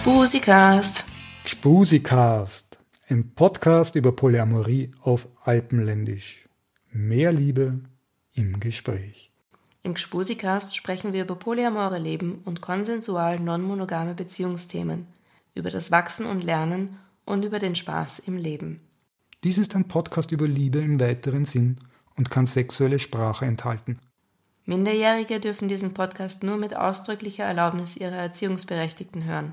Gspusikast. Gspusikast. Ein Podcast über Polyamorie auf Alpenländisch. Mehr Liebe im Gespräch. Im Gspusikast sprechen wir über polyamore Leben und konsensual non-monogame Beziehungsthemen, über das Wachsen und Lernen und über den Spaß im Leben. Dies ist ein Podcast über Liebe im weiteren Sinn und kann sexuelle Sprache enthalten. Minderjährige dürfen diesen Podcast nur mit ausdrücklicher Erlaubnis ihrer Erziehungsberechtigten hören.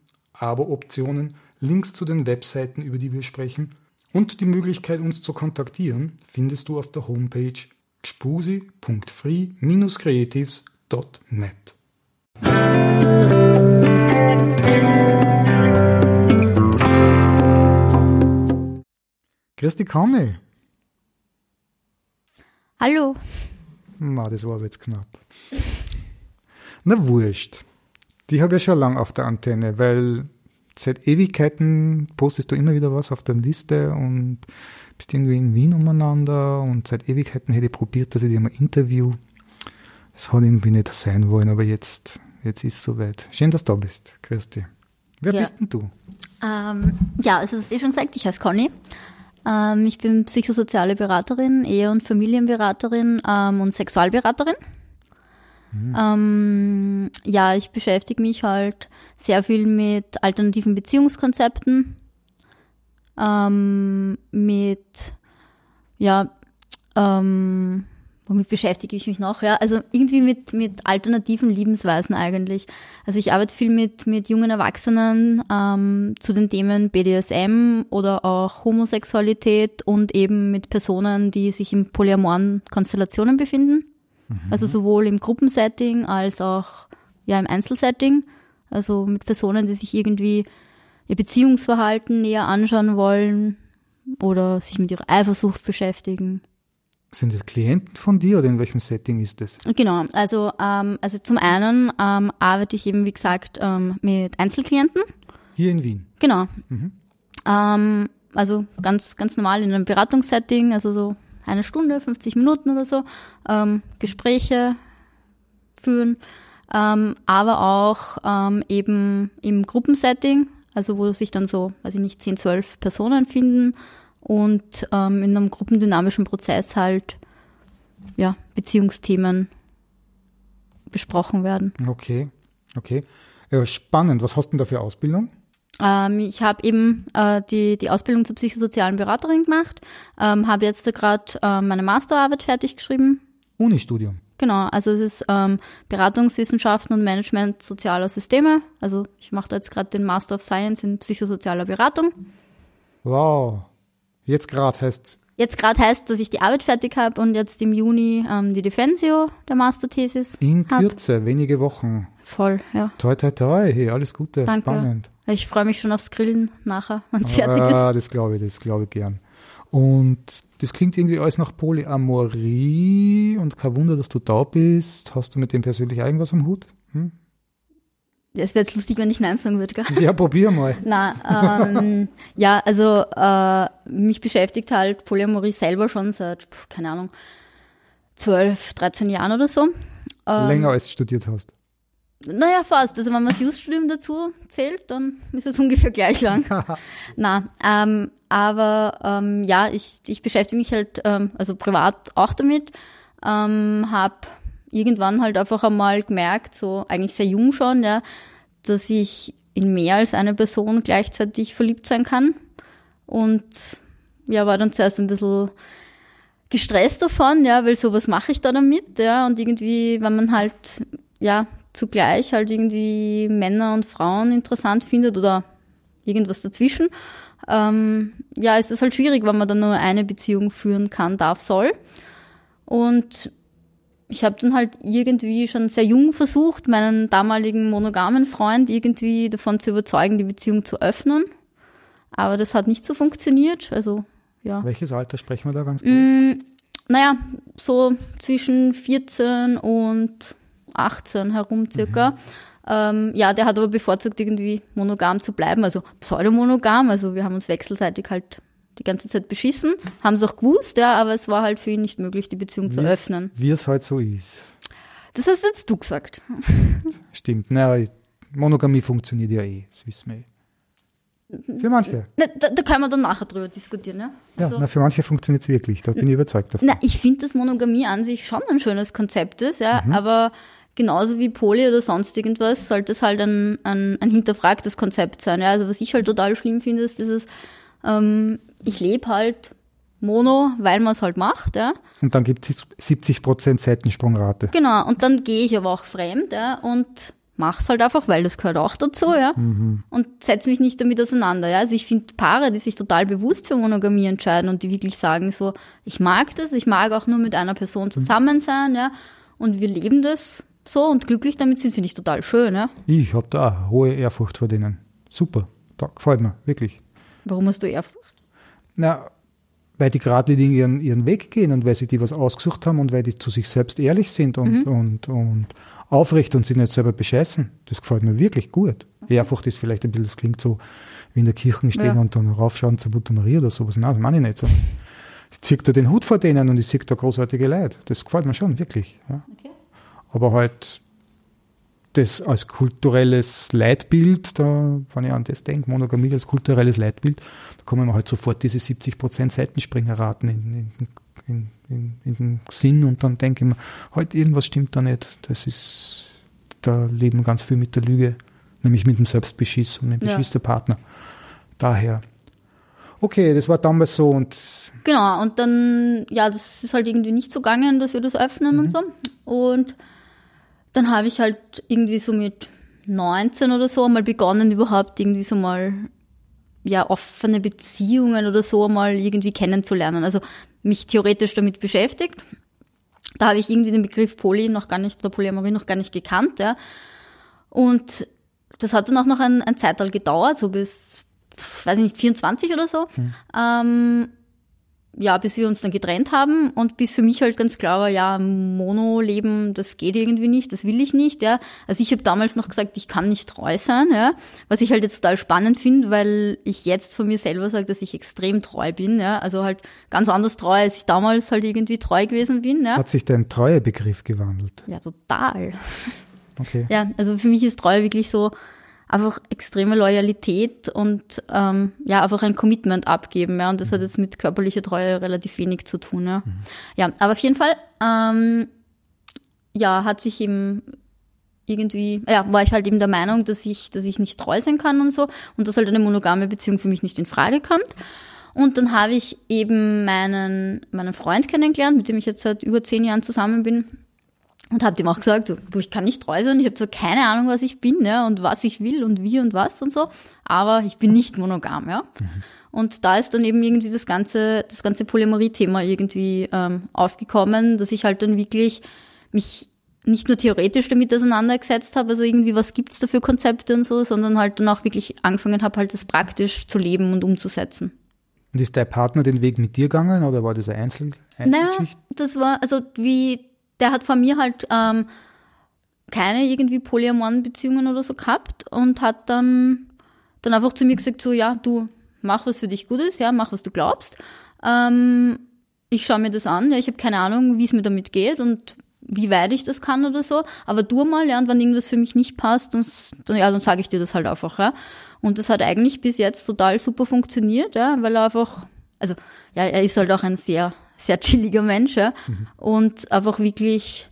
Abo-Optionen, Links zu den Webseiten, über die wir sprechen und die Möglichkeit, uns zu kontaktieren, findest du auf der Homepage gspusi.free-creatives.net. Christi Conny. Hallo. Ma, das war aber jetzt knapp. Na, wurscht. Die habe ich ja schon lange auf der Antenne, weil seit Ewigkeiten postest du immer wieder was auf der Liste und bist irgendwie in Wien umeinander und seit Ewigkeiten hätte ich probiert, dass ich dir mal interview. Das hat irgendwie nicht sein wollen, aber jetzt, jetzt ist es soweit. Schön, dass du da bist, Christi. Wer Ja. bist denn du? Ähm, ja, also es ist eh schon gesagt, ich heiße Conny. Ähm, ich bin psychosoziale Beraterin, Ehe- und Familienberaterin ähm, und Sexualberaterin. Ähm, ja, ich beschäftige mich halt sehr viel mit alternativen Beziehungskonzepten, ähm, mit, ja, ähm, womit beschäftige ich mich noch? Ja, also irgendwie mit, mit alternativen Lebensweisen eigentlich. Also ich arbeite viel mit, mit jungen Erwachsenen ähm, zu den Themen BDSM oder auch Homosexualität und eben mit Personen, die sich in polyamoren Konstellationen befinden. Also sowohl im Gruppensetting als auch ja im Einzelsetting. Also mit Personen, die sich irgendwie ihr Beziehungsverhalten näher anschauen wollen oder sich mit ihrer Eifersucht beschäftigen. Sind das Klienten von dir oder in welchem Setting ist das? Genau, also, ähm, also zum einen ähm, arbeite ich eben, wie gesagt, ähm, mit Einzelklienten. Hier in Wien. Genau. Ähm, also ganz, ganz normal in einem Beratungssetting, also so eine Stunde, 50 Minuten oder so, ähm, Gespräche führen, ähm, aber auch ähm, eben im Gruppensetting, also wo sich dann so, weiß ich nicht, 10, 12 Personen finden und ähm, in einem gruppendynamischen Prozess halt ja, Beziehungsthemen besprochen werden. Okay, okay. Ja, spannend. Was hast du denn da für Ausbildung? Ähm, ich habe eben äh, die, die Ausbildung zur psychosozialen Beraterin gemacht, ähm, habe jetzt gerade äh, meine Masterarbeit fertig geschrieben. Unistudium. Genau, also es ist ähm, Beratungswissenschaften und Management sozialer Systeme. Also ich mache da jetzt gerade den Master of Science in psychosozialer Beratung. Wow. Jetzt gerade heißt Jetzt gerade heißt, dass ich die Arbeit fertig habe und jetzt im Juni ähm, die Defensio der Masterthesis in hab. Kürze, wenige Wochen. Voll, ja. Toi, toi, toi. Hey, alles Gute. Danke. Spannend. Ich freue mich schon aufs Grillen nachher, wenn es fertig ist. Ah, das glaube ich, das glaube ich gern. Und das klingt irgendwie alles nach Polyamorie und kein Wunder, dass du da bist. Hast du mit dem persönlich irgendwas am Hut? Hm? Es wäre jetzt lustig, wenn ich Nein sagen würde, gell? Ja, probier mal. Na, ähm, ja, also äh, mich beschäftigt halt Polyamorie selber schon seit, keine Ahnung, 12, 13 Jahren oder so. Ähm, Länger als du studiert hast. Naja, fast. Also wenn man das Jus-Studium dazu zählt, dann ist es ungefähr gleich lang. Na, ähm, aber ähm, ja, ich, ich beschäftige mich halt, ähm, also privat auch damit, ähm, habe irgendwann halt einfach einmal gemerkt, so eigentlich sehr jung schon, ja, dass ich in mehr als eine Person gleichzeitig verliebt sein kann. Und ja, war dann zuerst ein bisschen gestresst davon, ja, weil sowas mache ich da damit, ja, und irgendwie, wenn man halt, ja, zugleich halt irgendwie Männer und Frauen interessant findet oder irgendwas dazwischen, ähm, ja, es ist halt schwierig, wenn man dann nur eine Beziehung führen kann, darf, soll. Und ich habe dann halt irgendwie schon sehr jung versucht, meinen damaligen monogamen Freund irgendwie davon zu überzeugen, die Beziehung zu öffnen. Aber das hat nicht so funktioniert. Also, ja. Welches Alter sprechen wir da ganz gut? Mm, naja, so zwischen 14 und 18 herum circa. Mhm. Ähm, ja, der hat aber bevorzugt, irgendwie monogam zu bleiben, also pseudomonogam. Also wir haben uns wechselseitig halt die ganze Zeit beschissen, haben es auch gewusst, ja, aber es war halt für ihn nicht möglich, die Beziehung wie, zu öffnen. Wie es halt so ist. Das hast jetzt du gesagt. Stimmt, naja, Monogamie funktioniert ja eh, das wissen wir eh. Für manche. Na, da, da können wir dann nachher drüber diskutieren, ja? Also, ja, na, für manche funktioniert es wirklich, da bin ich überzeugt davon. Na, ich finde, dass Monogamie an sich schon ein schönes Konzept ist, ja, mhm. aber genauso wie Poly oder sonst irgendwas, sollte es halt ein, ein, ein hinterfragtes Konzept sein. Ja? Also was ich halt total schlimm finde, ist dieses, ähm, ich lebe halt Mono, weil man es halt macht. Ja? Und dann gibt es 70% Seitensprungrate. Genau, und dann gehe ich aber auch fremd ja? und mache es halt einfach, weil das gehört auch dazu, ja. Mhm. Und setze mich nicht damit auseinander, ja. Also ich finde Paare, die sich total bewusst für Monogamie entscheiden und die wirklich sagen so, ich mag das, ich mag auch nur mit einer Person zusammen sein, ja. Und wir leben das so und glücklich damit sind, finde ich total schön. Ja? Ich habe da auch hohe Ehrfurcht vor denen. Super, da gefällt mir, wirklich. Warum hast du Ehrfurcht? Na, weil die geradlinig ihren, ihren Weg gehen und weil sie die was ausgesucht haben und weil die zu sich selbst ehrlich sind und, mhm. und, und aufrecht und sich nicht selber bescheißen. Das gefällt mir wirklich gut. Okay. Ehrfurcht ist vielleicht ein bisschen, das klingt so wie in der Kirche stehen ja. und dann raufschauen zur Mutter Maria oder sowas. Nein, das meine ich nicht so. Ich ziehe da den Hut vor denen und ich sehe da großartige Leute. Das gefällt mir schon, wirklich. Ja. Aber halt das als kulturelles Leitbild, da, wenn ich an das denke, Monogamie als kulturelles Leitbild, da kommen mir halt sofort diese 70 Prozent Seitenspringerraten in, in, in, in, den Sinn und dann denke ich mir, halt irgendwas stimmt da nicht. Das ist, da leben ganz viel mit der Lüge, nämlich mit dem Selbstbeschiss und mit dem Beschiss ja. der Partner. Daher. Okay, das war damals so und. Genau, und dann, ja, das ist halt irgendwie nicht so gegangen, dass wir das öffnen mhm. und so. Und dann habe ich halt irgendwie so mit 19 oder so mal begonnen, überhaupt irgendwie so mal ja, offene Beziehungen oder so mal irgendwie kennenzulernen. Also mich theoretisch damit beschäftigt. Da habe ich irgendwie den Begriff Poly noch gar nicht, oder Polyamorie noch gar nicht gekannt, ja. Und das hat dann auch noch ein, ein Zeitalter gedauert, so bis, weiß ich nicht, 24 oder so. Mhm. Ähm, ja, bis wir uns dann getrennt haben und bis für mich halt ganz klar war, ja, Mono-Leben, das geht irgendwie nicht, das will ich nicht, ja. Also ich habe damals noch gesagt, ich kann nicht treu sein, ja. Was ich halt jetzt total spannend finde, weil ich jetzt von mir selber sage, dass ich extrem treu bin, ja. Also halt ganz anders treu, als ich damals halt irgendwie treu gewesen bin, ja. Hat sich dein Treuebegriff gewandelt? Ja, total. Okay. Ja, also für mich ist Treue wirklich so, einfach extreme Loyalität und ähm, ja, einfach ein Commitment abgeben. Ja, und das hat jetzt mit körperlicher Treue relativ wenig zu tun. Ja, mhm. ja aber auf jeden Fall, ähm, ja, hat sich eben irgendwie, ja, war ich halt eben der Meinung, dass ich, dass ich nicht treu sein kann und so und dass halt eine monogame Beziehung für mich nicht in Frage kommt. Und dann habe ich eben meinen, meinen Freund kennengelernt, mit dem ich jetzt seit über zehn Jahren zusammen bin. Und habe dem auch gesagt, du, ich kann nicht treu sein, ich habe so keine Ahnung, was ich bin ja, und was ich will und wie und was und so, aber ich bin nicht monogam, ja. Mhm. Und da ist dann eben irgendwie das ganze, das ganze Polymerie-Thema irgendwie ähm, aufgekommen, dass ich halt dann wirklich mich nicht nur theoretisch damit auseinandergesetzt habe, also irgendwie, was gibt's da für Konzepte und so, sondern halt dann auch wirklich angefangen habe, halt das praktisch zu leben und umzusetzen. Und ist der Partner den Weg mit dir gegangen oder war das eine Einzel Einzelgeschichte? Naja, das war, also wie der hat von mir halt ähm, keine irgendwie polyamoren Beziehungen oder so gehabt und hat dann, dann einfach zu mir gesagt, so, ja, du mach, was für dich gut ist, ja, mach, was du glaubst. Ähm, ich schaue mir das an, ja, ich habe keine Ahnung, wie es mir damit geht und wie weit ich das kann oder so, aber du mal, ja, und wenn irgendwas für mich nicht passt, dann, dann ja, dann sage ich dir das halt einfach, ja. Und das hat eigentlich bis jetzt total super funktioniert, ja, weil er einfach, also, ja, er ist halt auch ein sehr sehr chilliger Mensch ja? Mhm. und einfach wirklich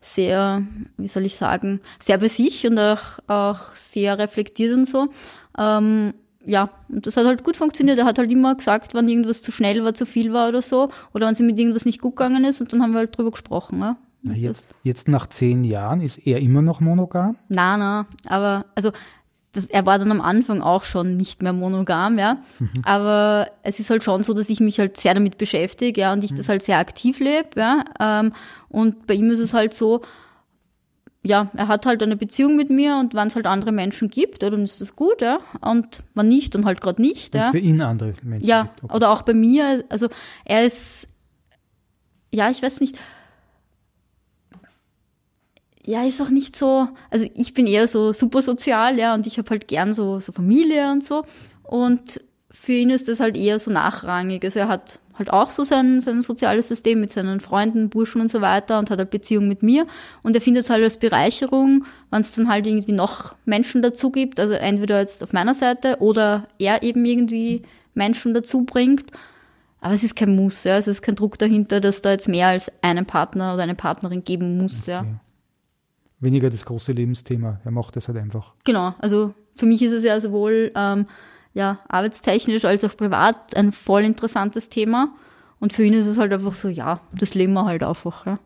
sehr, wie soll ich sagen, sehr bei sich und auch, auch sehr reflektiert und so. Ähm, ja, und das hat halt gut funktioniert. Er hat halt immer gesagt, wenn irgendwas zu schnell war, zu viel war oder so, oder wenn sie mit irgendwas nicht gut gegangen ist, und dann haben wir halt drüber gesprochen. Ja. Na, jetzt, jetzt nach zehn Jahren ist er immer noch monogam? Nein, nein, aber also das, er war dann am Anfang auch schon nicht mehr monogam, ja. Mhm. Aber es ist halt schon so, dass ich mich halt sehr damit beschäftige, ja, und ich mhm. das halt sehr aktiv lebe, ja. Ähm, und bei ihm ist es halt so, ja, er hat halt eine Beziehung mit mir und wenn es halt andere Menschen gibt, ja, dann ist das gut, ja. Und wenn nicht, dann halt gerade nicht. Wenn's ja. für ihn andere Menschen Ja, gibt, okay. oder auch bei mir, also er ist, ja, ich weiß nicht, ja, ist auch nicht so, also ich bin eher so super sozial, ja, und ich habe halt gern so, so Familie und so. Und für ihn ist das halt eher so nachrangig. Also er hat halt auch so sein, sein soziales System mit seinen Freunden, Burschen und so weiter und hat halt Beziehung mit mir. Und er findet es halt als Bereicherung, wenn es dann halt irgendwie noch Menschen dazu gibt, also entweder jetzt auf meiner Seite oder er eben irgendwie Menschen dazu bringt. Aber es ist kein Muss, ja. Es ist kein Druck dahinter, dass da jetzt mehr als einen Partner oder eine Partnerin geben muss, ja weniger das große Lebensthema. Er macht das halt einfach. Genau, also für mich ist es ja sowohl ähm, ja, arbeitstechnisch als auch privat ein voll interessantes Thema. Und für ihn ist es halt einfach so, ja, das leben wir halt einfach. Ja.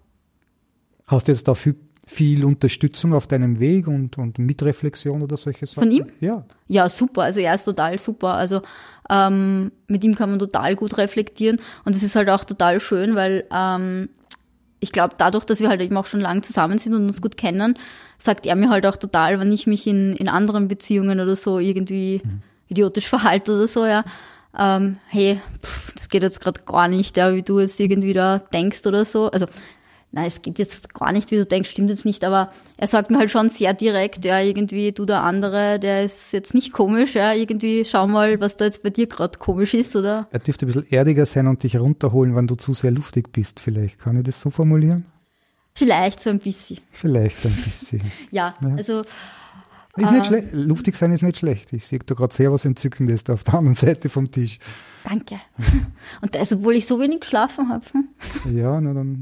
Hast du jetzt da viel, viel Unterstützung auf deinem Weg und, und Mitreflexion oder solche Sachen? Von ihm? Ja. Ja, super. Also er ist total super. Also ähm, mit ihm kann man total gut reflektieren. Und es ist halt auch total schön, weil ähm, ich glaube, dadurch, dass wir halt eben auch schon lang zusammen sind und uns gut kennen, sagt er mir halt auch total, wenn ich mich in, in anderen Beziehungen oder so irgendwie mhm. idiotisch verhalte oder so, ja, ähm, hey, pff, das geht jetzt gerade gar nicht, ja, wie du jetzt irgendwie da denkst oder so. Also nein, es geht jetzt gar nicht, wie du denkst, stimmt jetzt nicht, aber er sagt mir halt schon sehr direkt, ja, irgendwie, du der andere, der ist jetzt nicht komisch, ja, irgendwie, schau mal, was da jetzt bei dir gerade komisch ist, oder? Er dürfte ein bisschen erdiger sein und dich runterholen, wenn du zu sehr luftig bist, vielleicht. Kann ich das so formulieren? Vielleicht so ein bisschen. Vielleicht so ein bisschen. ja, ja, also. Ist nicht ähm, schlecht. Luftig sein ist nicht schlecht. Ich sehe da gerade sehr was Entzückendes da auf der anderen Seite vom Tisch. Danke. Und das, obwohl ich so wenig geschlafen habe. Hm? Ja, na dann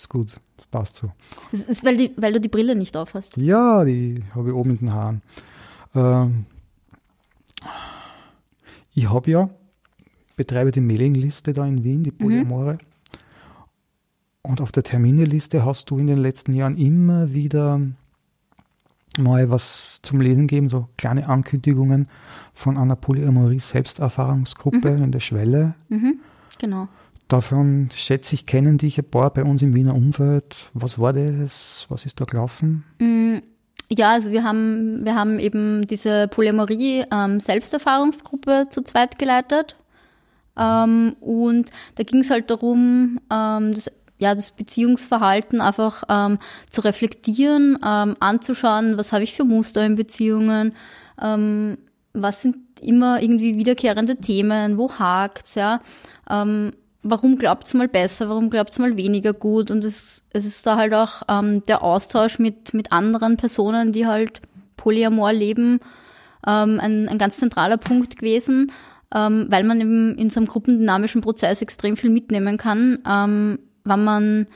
ist gut, das passt so. Das ist, weil, die, weil du die Brille nicht auf hast. Ja, die habe ich oben in den Haaren. Ähm, ich habe ja, betreibe die Mailingliste da in Wien, die Polyamore. Mhm. Und auf der Termineliste hast du in den letzten Jahren immer wieder mal was zum Lesen gegeben, so kleine Ankündigungen von einer Polyamorie-Selbsterfahrungsgruppe mhm. in der Schwelle. Mhm, genau. Davon schätze ich, kennen dich ein paar bei uns im Wiener Umfeld. Was war das? Was ist da gelaufen? Mm, ja, also wir haben, wir haben eben diese Polyamorie ähm, Selbsterfahrungsgruppe zu zweit geleitet. Ähm, und da ging es halt darum, ähm, das, ja, das Beziehungsverhalten einfach ähm, zu reflektieren, ähm, anzuschauen, was habe ich für Muster in Beziehungen, ähm, was sind immer irgendwie wiederkehrende Themen, wo hakt's, ja. Warum glaubt's mal besser, warum glaubt's mal weniger gut? Und es, es ist da halt auch ähm, der Austausch mit, mit anderen Personen, die halt Polyamor leben, ähm, ein, ein ganz zentraler Punkt gewesen, ähm, weil man eben in so einem gruppendynamischen Prozess extrem viel mitnehmen kann, ähm, wenn man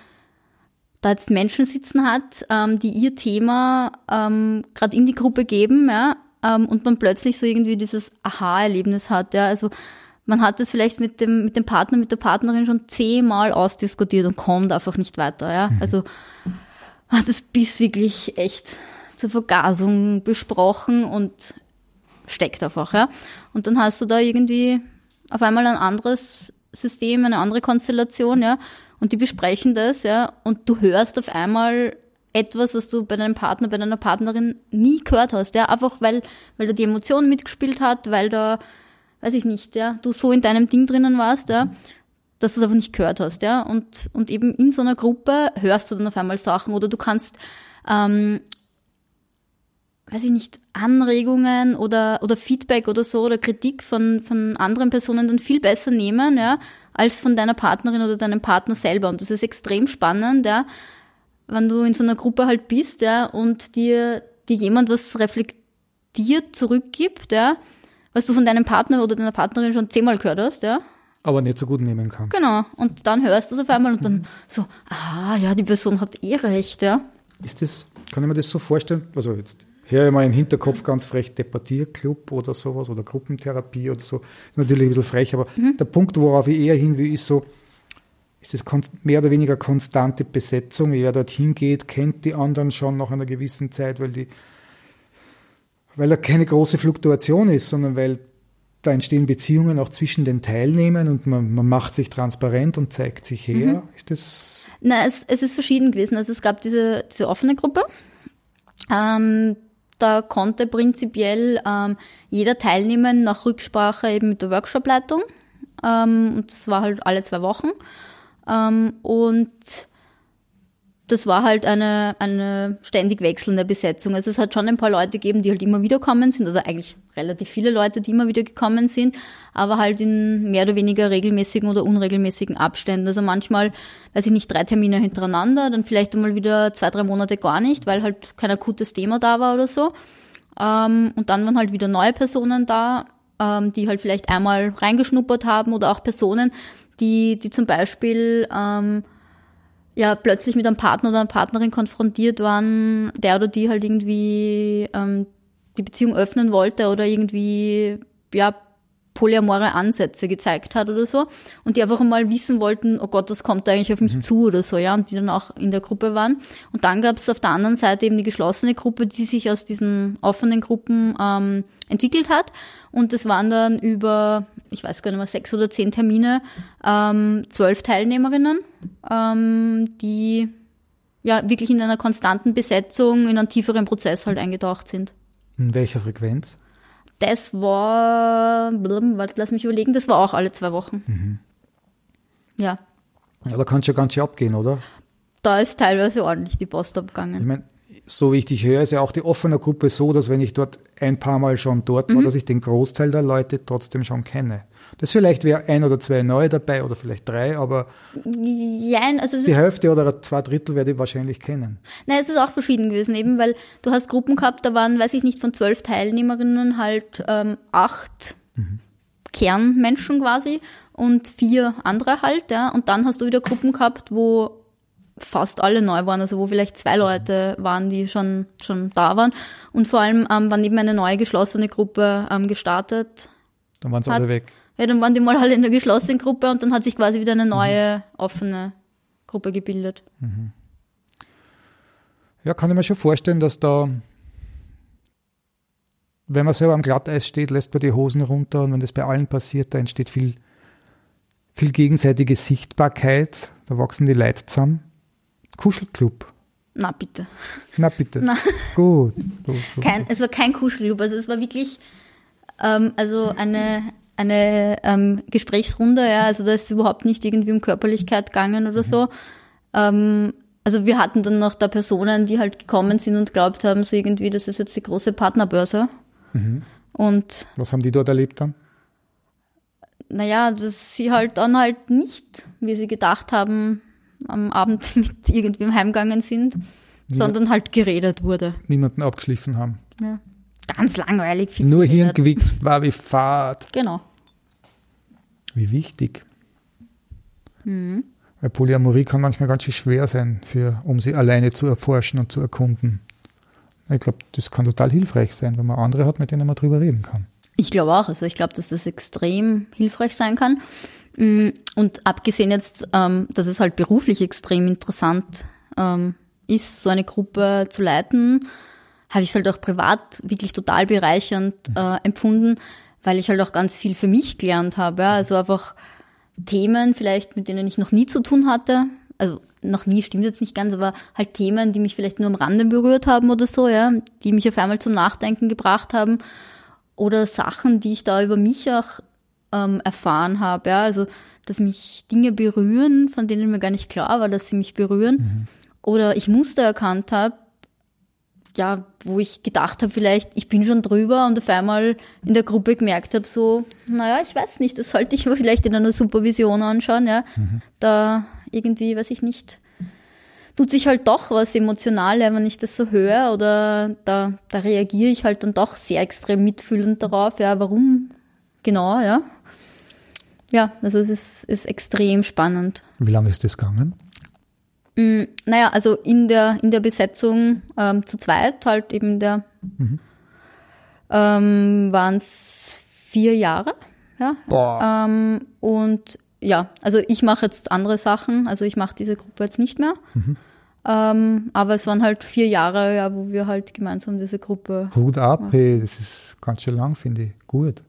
da jetzt Menschen sitzen hat, ähm, die ihr Thema ähm, gerade in die Gruppe geben, ja, ähm, und man plötzlich so irgendwie dieses Aha-Erlebnis hat, ja, also man hat es vielleicht mit dem, mit dem Partner, mit der Partnerin schon zehnmal ausdiskutiert und kommt einfach nicht weiter, ja. Mhm. Also hat es bis wirklich echt zur Vergasung besprochen und steckt einfach, ja. Und dann hast du da irgendwie auf einmal ein anderes System, eine andere Konstellation, ja. Und die besprechen das, ja. Und du hörst auf einmal etwas, was du bei deinem Partner, bei deiner Partnerin nie gehört hast, ja. Einfach weil, weil da die Emotion mitgespielt hat, weil da weiß ich nicht, ja, du so in deinem Ding drinnen warst, ja, dass du es einfach nicht gehört hast, ja. Und, und eben in so einer Gruppe hörst du dann auf einmal Sachen oder du kannst, ähm, weiß ich nicht, Anregungen oder, oder Feedback oder so oder Kritik von, von anderen Personen dann viel besser nehmen, ja, als von deiner Partnerin oder deinem Partner selber. Und das ist extrem spannend, ja, wenn du in so einer Gruppe halt bist, ja, und dir, dir jemand was reflektiert zurückgibt, ja, was du von deinem Partner oder deiner Partnerin schon zehnmal gehört hast, ja. Aber nicht so gut nehmen kann. Genau. Und dann hörst du es auf einmal und dann so, ah, ja, die Person hat eh recht, ja. Ist das, kann ich mir das so vorstellen? Also jetzt höre ich mal im Hinterkopf ganz frech Debattierclub oder sowas oder Gruppentherapie oder so. Natürlich ein bisschen frech, aber mhm. der Punkt, worauf ich eher hin will, ist so, ist das mehr oder weniger konstante Besetzung. Wer dorthin geht, kennt die anderen schon nach einer gewissen Zeit, weil die weil da keine große Fluktuation ist, sondern weil da entstehen Beziehungen auch zwischen den Teilnehmern und man, man macht sich transparent und zeigt sich her. Mhm. Ist das? Na, es, es ist verschieden gewesen. Also es gab diese, diese offene Gruppe. Ähm, da konnte prinzipiell ähm, jeder teilnehmen nach Rücksprache eben mit der Workshopleitung. Ähm, und das war halt alle zwei Wochen. Ähm, und das war halt eine, eine ständig wechselnde Besetzung. Also es hat schon ein paar Leute gegeben, die halt immer wieder gekommen sind, also eigentlich relativ viele Leute, die immer wieder gekommen sind, aber halt in mehr oder weniger regelmäßigen oder unregelmäßigen Abständen. Also manchmal, weiß ich nicht, drei Termine hintereinander, dann vielleicht einmal wieder zwei, drei Monate gar nicht, weil halt kein akutes Thema da war oder so. Ähm, und dann waren halt wieder neue Personen da, ähm, die halt vielleicht einmal reingeschnuppert haben oder auch Personen, die, die zum Beispiel ähm, ja plötzlich mit einem Partner oder einer Partnerin konfrontiert waren, der oder die halt irgendwie ähm, die Beziehung öffnen wollte oder irgendwie ja polyamore Ansätze gezeigt hat oder so und die einfach mal wissen wollten, oh Gott, was kommt da eigentlich auf mich mhm. zu oder so, ja, und die dann auch in der Gruppe waren. Und dann gab es auf der anderen Seite eben die geschlossene Gruppe, die sich aus diesen offenen Gruppen ähm, entwickelt hat und das waren dann über, ich weiß gar nicht mehr, sechs oder zehn Termine, ähm, zwölf Teilnehmerinnen, ähm, die ja wirklich in einer konstanten Besetzung, in einen tieferen Prozess halt eingetaucht sind. In welcher Frequenz? Das war, warte, lass mich überlegen, das war auch alle zwei Wochen. Mhm. Ja. Da kann es ja ganz schön abgehen, oder? Da ist teilweise ordentlich die Post abgegangen. Ich meine, so wie ich dich höre, ist ja auch die offene Gruppe so, dass wenn ich dort ein paar Mal schon dort war, mhm. dass ich den Großteil der Leute trotzdem schon kenne. Das vielleicht wäre ein oder zwei neue dabei oder vielleicht drei, aber ja, also die Hälfte oder zwei Drittel werde ich wahrscheinlich kennen. Nein, es ist auch verschieden gewesen, eben weil du hast Gruppen gehabt, da waren, weiß ich nicht, von zwölf Teilnehmerinnen halt ähm, acht mhm. Kernmenschen quasi und vier andere halt, ja. Und dann hast du wieder Gruppen gehabt, wo fast alle neu waren, also wo vielleicht zwei Leute waren, die schon, schon da waren. Und vor allem ähm, wann eben eine neue geschlossene Gruppe ähm, gestartet. Dann waren sie alle weg. Ja, dann waren die mal alle in der geschlossenen Gruppe und dann hat sich quasi wieder eine neue, mhm. offene Gruppe gebildet. Mhm. Ja, kann ich mir schon vorstellen, dass da, wenn man selber am Glatteis steht, lässt man die Hosen runter und wenn das bei allen passiert, da entsteht viel, viel gegenseitige Sichtbarkeit, da wachsen die Leute zusammen. Kuschelclub. Na bitte. Na bitte. Na. Gut. gut, gut. Kein, es war kein Kuschelclub, also es war wirklich ähm, also eine, eine ähm, Gesprächsrunde, ja, also da ist überhaupt nicht irgendwie um Körperlichkeit gegangen oder mhm. so. Ähm, also wir hatten dann noch da Personen, die halt gekommen sind und glaubt haben, so irgendwie, das ist jetzt die große Partnerbörse. Mhm. Und was haben die dort erlebt dann? Naja, dass sie halt dann halt nicht, wie sie gedacht haben, am Abend mit irgendwem heimgegangen sind, Niemand, sondern halt geredet wurde. Niemanden abgeschliffen haben. Ja. Ganz langweilig. Viel Nur Hirn gewichst war wie Fahrt. Genau. Wie wichtig. Mhm. Weil Polyamorie kann manchmal ganz schön schwer sein, für, um sie alleine zu erforschen und zu erkunden. Ich glaube, das kann total hilfreich sein, wenn man andere hat, mit denen man drüber reden kann. Ich glaube auch. Also ich glaube, dass das extrem hilfreich sein kann. Mm, und abgesehen jetzt, ähm, dass es halt beruflich extrem interessant ähm, ist, so eine Gruppe zu leiten, habe ich es halt auch privat wirklich total bereichernd mhm. äh, empfunden, weil ich halt auch ganz viel für mich gelernt habe. Also einfach Themen vielleicht, mit denen ich noch nie zu tun hatte. Also noch nie stimmt jetzt nicht ganz, aber halt Themen, die mich vielleicht nur am Rande berührt haben oder so, ja, die mich auf einmal zum Nachdenken gebracht haben. Oder Sachen, die ich da über mich auch ähm, erfahren habe. Ja? Also, dass mich Dinge berühren, von denen mir gar nicht klar war, dass sie mich berühren. Mhm. Oder ich Muster erkannt habe, ja, wo ich gedacht habe, vielleicht, ich bin schon drüber und auf einmal in der Gruppe gemerkt habe, so, naja, ich weiß nicht, das sollte ich mir vielleicht in einer Supervision anschauen, ja. Mhm. Da irgendwie, weiß ich nicht, tut sich halt doch was emotional, wenn ich das so höre oder da, da reagiere ich halt dann doch sehr extrem mitfühlend darauf, ja, warum genau, ja. Ja, also es ist, ist extrem spannend. Wie lange ist das gegangen? Mm, naja, also in der, in der Besetzung ähm, zu zweit, halt eben der, mhm. ähm, waren es vier Jahre. Ja. Boah. Ähm, und ja, also ich mache jetzt andere Sachen, also ich mache diese Gruppe jetzt nicht mehr. Mhm. Ähm, aber es waren halt vier Jahre, ja, wo wir halt gemeinsam diese Gruppe, Hut ab, hey, das ist ganz schön lang, finde ich. Gut.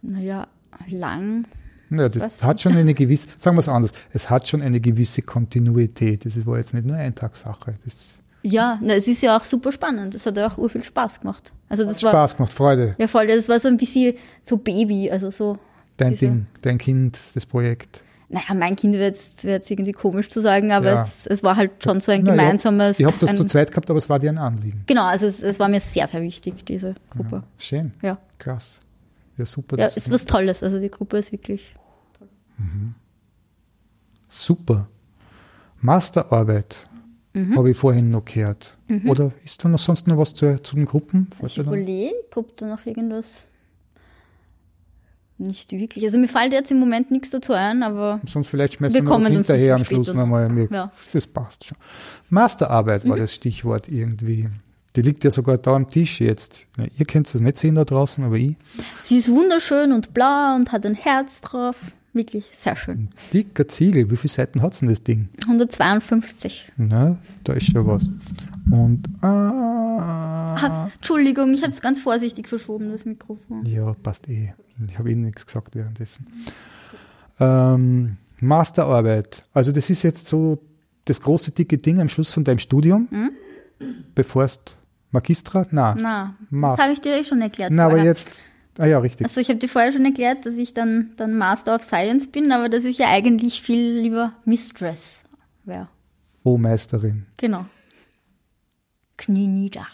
naja, lang. Ja, das Was? hat schon eine gewisse, sagen wir es anders, es hat schon eine gewisse Kontinuität. Das war jetzt nicht nur Eintagssache. Das Ja, na, es ist ja auch super spannend. Das hat ja auch urviel Spaß gemacht. Also das hat war, Spaß gemacht, Freude. ja voll, das war so ein bisschen so Baby, also so. Dein diese- Ding, dein Kind, das Projekt. Naja, mein Kind wäre jetzt, wär jetzt irgendwie komisch zu sagen, aber Ja. es, es war halt schon so ein Na, gemeinsames. Ich habe das ein, zu zweit gehabt, aber es war dir ein Anliegen. Genau, also es, es war mir sehr, sehr wichtig, diese Gruppe. Schön, Ja. krass. Ja, super. Ja, es ist was Tolles. Also die Gruppe ist wirklich. Super. Masterarbeit Mhm. habe ich vorhin noch gehört. Oder ist da noch sonst noch was zu, zu den Gruppen? Ich überlege, ob da noch irgendwas. Nicht wirklich. Also mir fällt jetzt im Moment nichts dazu ein, aber Sonst vielleicht schmeißen Wir wir uns hinterher am Schluss nochmal. Ja. Mhm. Das passt schon. Masterarbeit war das Stichwort irgendwie. Die liegt ja sogar da am Tisch jetzt. Ihr könnt es nicht sehen da draußen, aber ich. sie ist wunderschön und blau und hat ein Herz drauf. Wirklich sehr schön. Dicker Ziegel. Wie viele Seiten hat's denn das Ding? 152. Na, da ist schon was. Und ah, Ah, Entschuldigung, ich habe es ganz vorsichtig verschoben, das Mikrofon. ja, passt eh. Ich habe eh nichts gesagt währenddessen. Ähm, Masterarbeit. Also das ist jetzt so das große dicke Ding am Schluss von deinem Studium, bevor es Magistra? Na, Na, Ma- das habe ich dir eh schon erklärt. Na, aber vorher. jetzt, ah ja, richtig. Also ich habe dir vorher schon erklärt, dass ich dann, dann Master of Science bin, aber dass ich ja eigentlich viel lieber Mistress wäre. Oh, Meisterin. Genau. Knie nieder.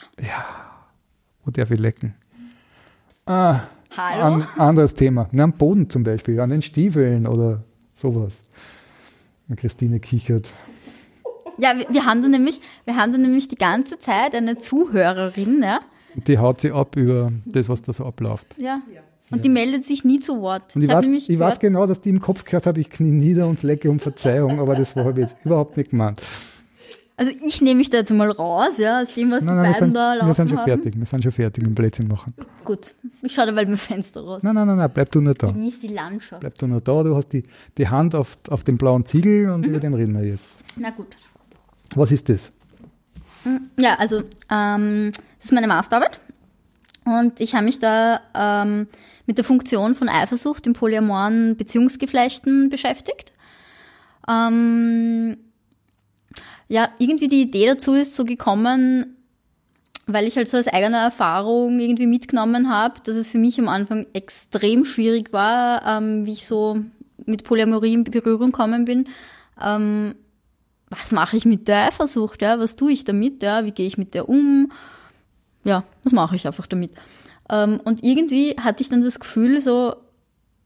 Wo darf ich lecken? Ah, Hallo? an, anderes Thema. Na, am Boden zum Beispiel, an den Stiefeln oder sowas. Christine kichert. Ja, wir, wir haben da nämlich, wir haben da nämlich die ganze Zeit eine Zuhörerin, ja. Die haut sie ab über das, was da so abläuft. Ja. Und die meldet sich nie zu Wort. Und ich, hab weiß, ich weiß gehört- genau, dass die im Kopf gehört hat, ich knie nieder und lecke um Verzeihung, aber das habe ich jetzt überhaupt nicht gemeint. Also ich nehme mich da jetzt mal raus, ja, aus dem, was Nein, die nein, wir beiden sind, da wir laufen sind schon haben. fertig. Wir sind schon fertig mit dem Blödsinn machen. Gut, ich schaue da bald mit dem Fenster raus. Nein, nein, nein, nein, bleib du nur da. Genieß die Landschaft. Bleib du nur da, du hast die, die Hand auf, auf dem blauen Ziegel und Mhm. über den reden wir jetzt. Na gut. Was ist das? Ja, also ähm, das ist meine Masterarbeit und ich habe mich da ähm, mit der Funktion von Eifersucht in polyamoren Beziehungsgeflechten beschäftigt. Ähm, ja, irgendwie die Idee dazu ist so gekommen, weil ich halt so aus eigener Erfahrung irgendwie mitgenommen habe, dass es für mich am Anfang extrem schwierig war, ähm, wie ich so mit Polyamorie in Berührung gekommen bin. Ähm, was mache ich mit der Eifersucht, ja, was tue ich damit, ja, wie gehe ich mit der um, ja, was mache ich einfach damit. Ähm, und irgendwie hatte ich dann das Gefühl so,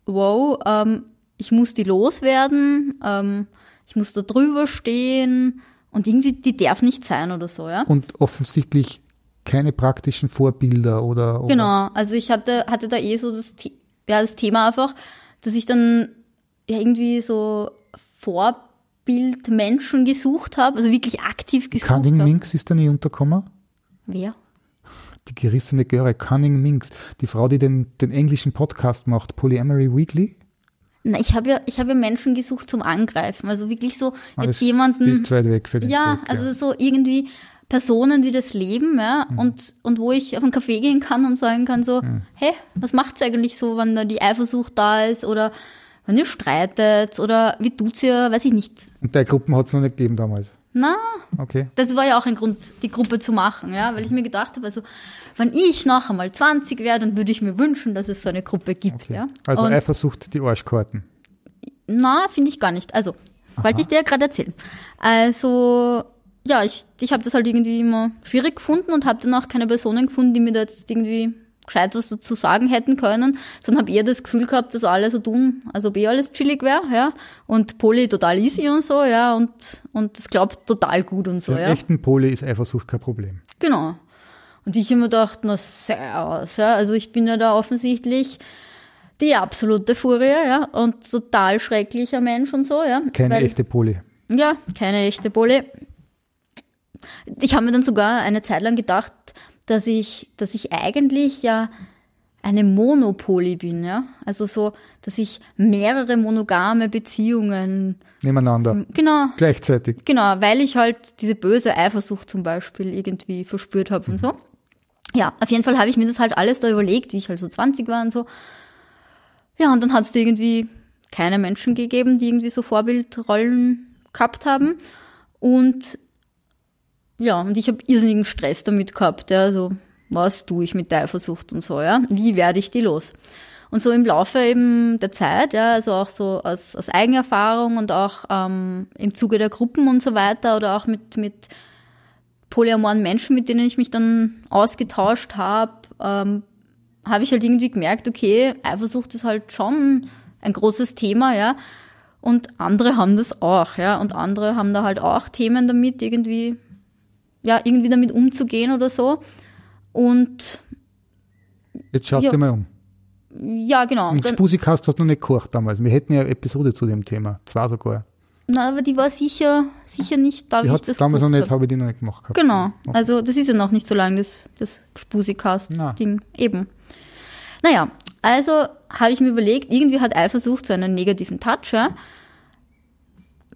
wow, ähm, ich muss die loswerden, ähm, ich muss da drüber stehen und irgendwie, die darf nicht sein oder so, ja. Und offensichtlich keine praktischen Vorbilder oder, oder Genau, also ich hatte, hatte da eh so das, ja, das Thema einfach, dass ich dann ja irgendwie so Vorbildmenschen gesucht habe, also wirklich aktiv gesucht Cunning habe. Minx ist da nie untergekommen? Wer? Die gerissene Göre, Cunning Minx. Die Frau, die den, den englischen Podcast macht, Polyamory Weekly. Na, ich habe ja, ich habe ja Menschen gesucht zum Angreifen, also wirklich so Ah, jetzt jemanden. Ist weit weg für den ja, Zweck, also so irgendwie Personen, die das leben, ja, Mhm. und, und wo ich auf einen Café gehen kann und sagen kann so, Mhm. hey, was macht's eigentlich so, wenn da die Eifersucht da ist oder wenn ihr streitet oder wie tut's ihr, weiß ich nicht. Und der Gruppen hat es noch nicht gegeben damals. Na, Okay. das war ja auch ein Grund, die Gruppe zu machen, ja, weil ich mir gedacht habe, also, wenn ich noch einmal 20 werde, dann würde ich mir wünschen, dass es so eine Gruppe gibt, okay. ja. Also und, Eifersucht, die Arschkarten. Na, finde ich gar nicht. Also, wollte ich dir ja gerade erzählen. Also, ja, ich, ich habe das halt irgendwie immer schwierig gefunden und habe dann auch keine Personen gefunden, die mir da jetzt irgendwie gescheit was dazu sagen hätten können, sondern habe eher das Gefühl gehabt, dass alle so tun, als ob eh alles chillig wäre, ja, und Poli total easy und so, ja, und, und das glaubt total gut und so, ja. echten Poli ist Eifersucht kein Problem. Genau. Und ich immer gedacht, na servus, ja. Also ich bin ja da offensichtlich die absolute Furie, ja, und total schrecklicher Mensch und so, ja. Keine Weil- echte Poli. Ja, keine echte Pole. Ich habe mir dann sogar eine Zeit lang gedacht, dass ich, dass ich eigentlich ja eine Monopoly bin, ja. Also so, dass ich mehrere monogame Beziehungen Nebeneinander. Genau. Gleichzeitig. Genau, weil ich halt diese böse Eifersucht zum Beispiel irgendwie verspürt habe und so. Ja, auf jeden Fall habe ich mir das halt alles da überlegt, wie ich halt so 20 war und so. Ja, und dann hat es irgendwie keine Menschen gegeben, die irgendwie so Vorbildrollen gehabt haben. Und ja, und ich habe irrsinnigen Stress damit gehabt, ja, so was tue ich mit der Eifersucht und so, ja, wie werde ich die los? Und so im Laufe eben der Zeit, ja, also auch so aus, aus Eigenerfahrung und auch ähm, im Zuge der Gruppen und so weiter oder auch mit, mit polyamoren Menschen, mit denen ich mich dann ausgetauscht habe, ähm, habe ich halt irgendwie gemerkt, okay, Eifersucht ist halt schon ein großes Thema, ja. Und andere haben das auch, ja. Und andere haben da halt auch Themen damit, irgendwie, ja, irgendwie damit umzugehen oder so. Und Jetzt schaut Ja. dir mal um. ja, genau. Und Spusikast hast du noch nicht gekocht damals. Wir hätten ja eine Episode zu dem Thema. Zwei sogar. na, aber die war sicher, sicher nicht da, Die wie ich das damals noch nicht, hab. habe ich die noch nicht gemacht gehabt. Genau. Also das ist ja noch nicht so lange, das, das. Spusikast-Ding. Eben. Naja, also habe ich mir überlegt, irgendwie hat Eifersucht so einen negativen Touch, ja.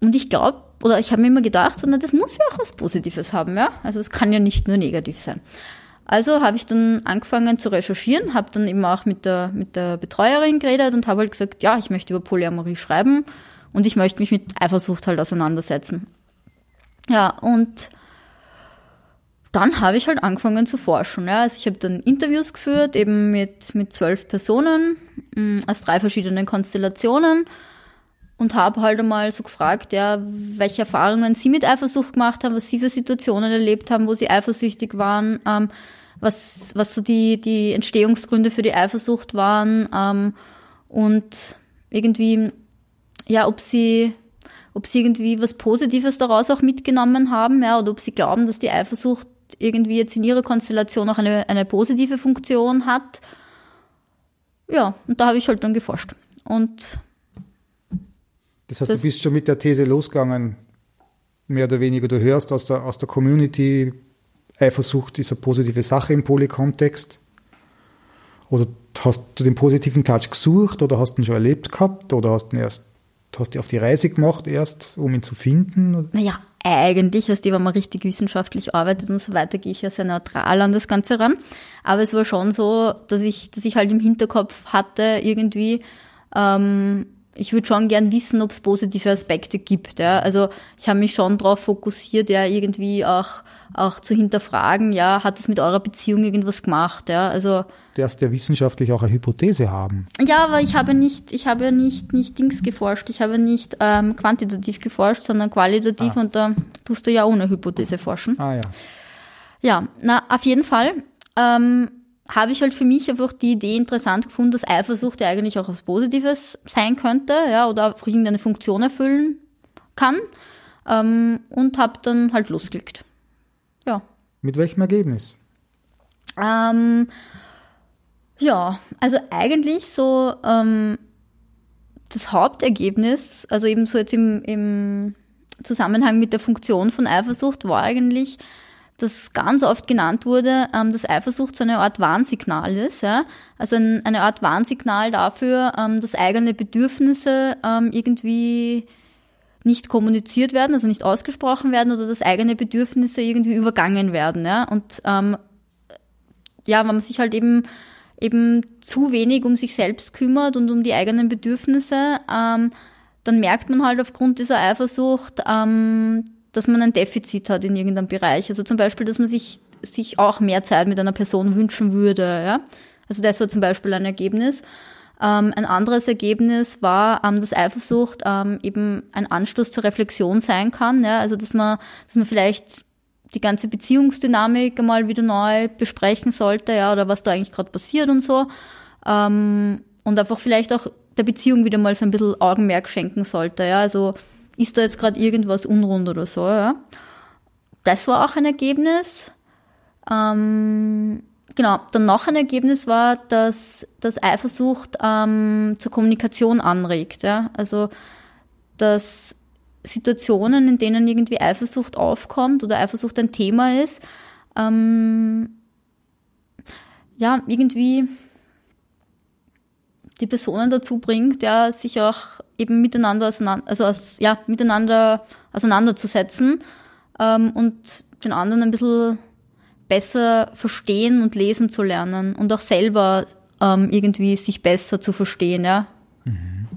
Und ich glaube, oder ich habe mir immer gedacht, so, na, das muss ja auch was Positives haben, ja. Also es kann ja nicht nur negativ sein. Also habe ich dann angefangen zu recherchieren, habe dann eben auch mit der, mit der Betreuerin geredet und habe halt gesagt, ja, ich möchte über Polyamorie schreiben und ich möchte mich mit Eifersucht halt auseinandersetzen. Ja, und dann habe ich halt angefangen zu forschen. Ja. Also ich habe dann Interviews geführt, eben mit, mit zwölf Personen mh, aus drei verschiedenen Konstellationen und habe halt einmal so gefragt, ja, welche Erfahrungen sie mit Eifersucht gemacht haben, was sie für Situationen erlebt haben, wo sie eifersüchtig waren, ähm, was, was so die, die Entstehungsgründe für die Eifersucht waren ähm, und irgendwie, ja, ob sie, ob sie irgendwie was Positives daraus auch mitgenommen haben, ja, oder ob sie glauben, dass die Eifersucht irgendwie jetzt in ihrer Konstellation auch eine, eine positive Funktion hat. Ja, und da habe ich halt dann geforscht. Und Das heißt, Das- du bist schon mit der These losgegangen, mehr oder weniger. Du hörst aus der, aus der Community, Eifersucht ist eine positive Sache im Poly-Kontext. Oder hast du den positiven Touch gesucht oder hast du ihn schon erlebt gehabt oder hast du ihn erst, hast du auf die Reise gemacht erst, um ihn zu finden? Naja, eigentlich, weißt du, wenn man richtig wissenschaftlich arbeitet und so weiter, gehe ich ja sehr neutral an das Ganze ran. Aber es war schon so, dass ich, dass ich halt im Hinterkopf hatte, irgendwie, ähm, ich würde schon gern wissen, ob es positive Aspekte gibt. Ja? Also ich habe mich schon darauf fokussiert, ja, irgendwie auch, auch zu hinterfragen, ja, hat es mit eurer Beziehung irgendwas gemacht? Ja? Also Du darfst ja wissenschaftlich auch eine Hypothese haben. ja, aber ich habe nicht, ich habe nicht, nicht Dings geforscht. Ich habe nicht ähm, quantitativ geforscht, sondern qualitativ und da tust du ja ohne Hypothese forschen. Ah ja. Ja, na, auf jeden Fall ähm, habe ich halt für mich einfach die Idee interessant gefunden, dass Eifersucht ja eigentlich auch was Positives sein könnte, ja, oder auch irgendeine Funktion erfüllen kann. Ähm, und habe dann halt losgelegt. Ja. Mit welchem Ergebnis? Ähm, ja, also eigentlich so ähm, das Hauptergebnis, also eben so jetzt im, im Zusammenhang mit der Funktion von Eifersucht, war eigentlich, dass ganz oft genannt wurde, ähm, dass Eifersucht so eine Art Warnsignal ist. Ja? Also ein, eine Art Warnsignal dafür, ähm, dass eigene Bedürfnisse ähm, irgendwie nicht kommuniziert werden, also nicht ausgesprochen werden oder dass eigene Bedürfnisse irgendwie übergangen werden. Ja? Und ähm, ja, wenn man sich halt eben eben zu wenig um sich selbst kümmert und um die eigenen Bedürfnisse, ähm, dann merkt man halt aufgrund dieser Eifersucht, ähm, dass man ein Defizit hat in irgendeinem Bereich. Also zum Beispiel, dass man sich, sich auch mehr Zeit mit einer Person wünschen würde. Ja? Also das war zum Beispiel ein Ergebnis. Ähm, ein anderes Ergebnis war, ähm, dass Eifersucht ähm, eben ein Anstoß zur Reflexion sein kann. Ja? Also dass man, dass man vielleicht die ganze Beziehungsdynamik einmal wieder neu besprechen sollte, ja, oder was da eigentlich gerade passiert und so. Ähm, und einfach vielleicht auch der Beziehung wieder mal so ein bisschen Augenmerk schenken sollte, ja. Also ist da jetzt gerade irgendwas unrund oder so, ja. Das war auch ein Ergebnis. Ähm, genau, dann noch ein Ergebnis war, dass, dass Eifersucht ähm, zur Kommunikation anregt, ja. Also dass Situationen, in denen irgendwie Eifersucht aufkommt oder Eifersucht ein Thema ist, ähm, ja, irgendwie die Personen dazu bringt, ja, sich auch eben miteinander auseinander, also aus, ja, miteinander auseinanderzusetzen ähm, und den anderen ein bisschen besser verstehen und lesen zu lernen und auch selber ähm, irgendwie sich besser zu verstehen, ja. Mhm.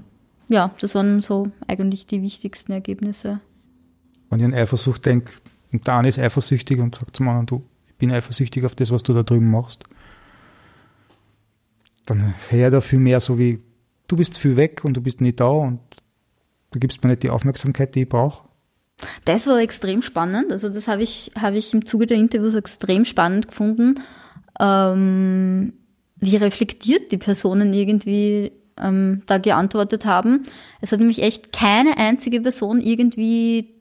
Ja, das waren so eigentlich die wichtigsten Ergebnisse. Wenn ich an Eifersucht denke, und der eine ist eifersüchtig und sagt zum anderen, du, ich bin eifersüchtig auf das, was du da drüben machst, dann her da viel mehr so wie, du bist viel weg und du bist nicht da und du gibst mir nicht die Aufmerksamkeit, die ich brauche. Das war extrem spannend. Also das habe ich, habe ich im Zuge der Interviews extrem spannend gefunden, ähm, wie reflektiert die Personen irgendwie ähm, da geantwortet haben. Es hat nämlich echt keine einzige Person irgendwie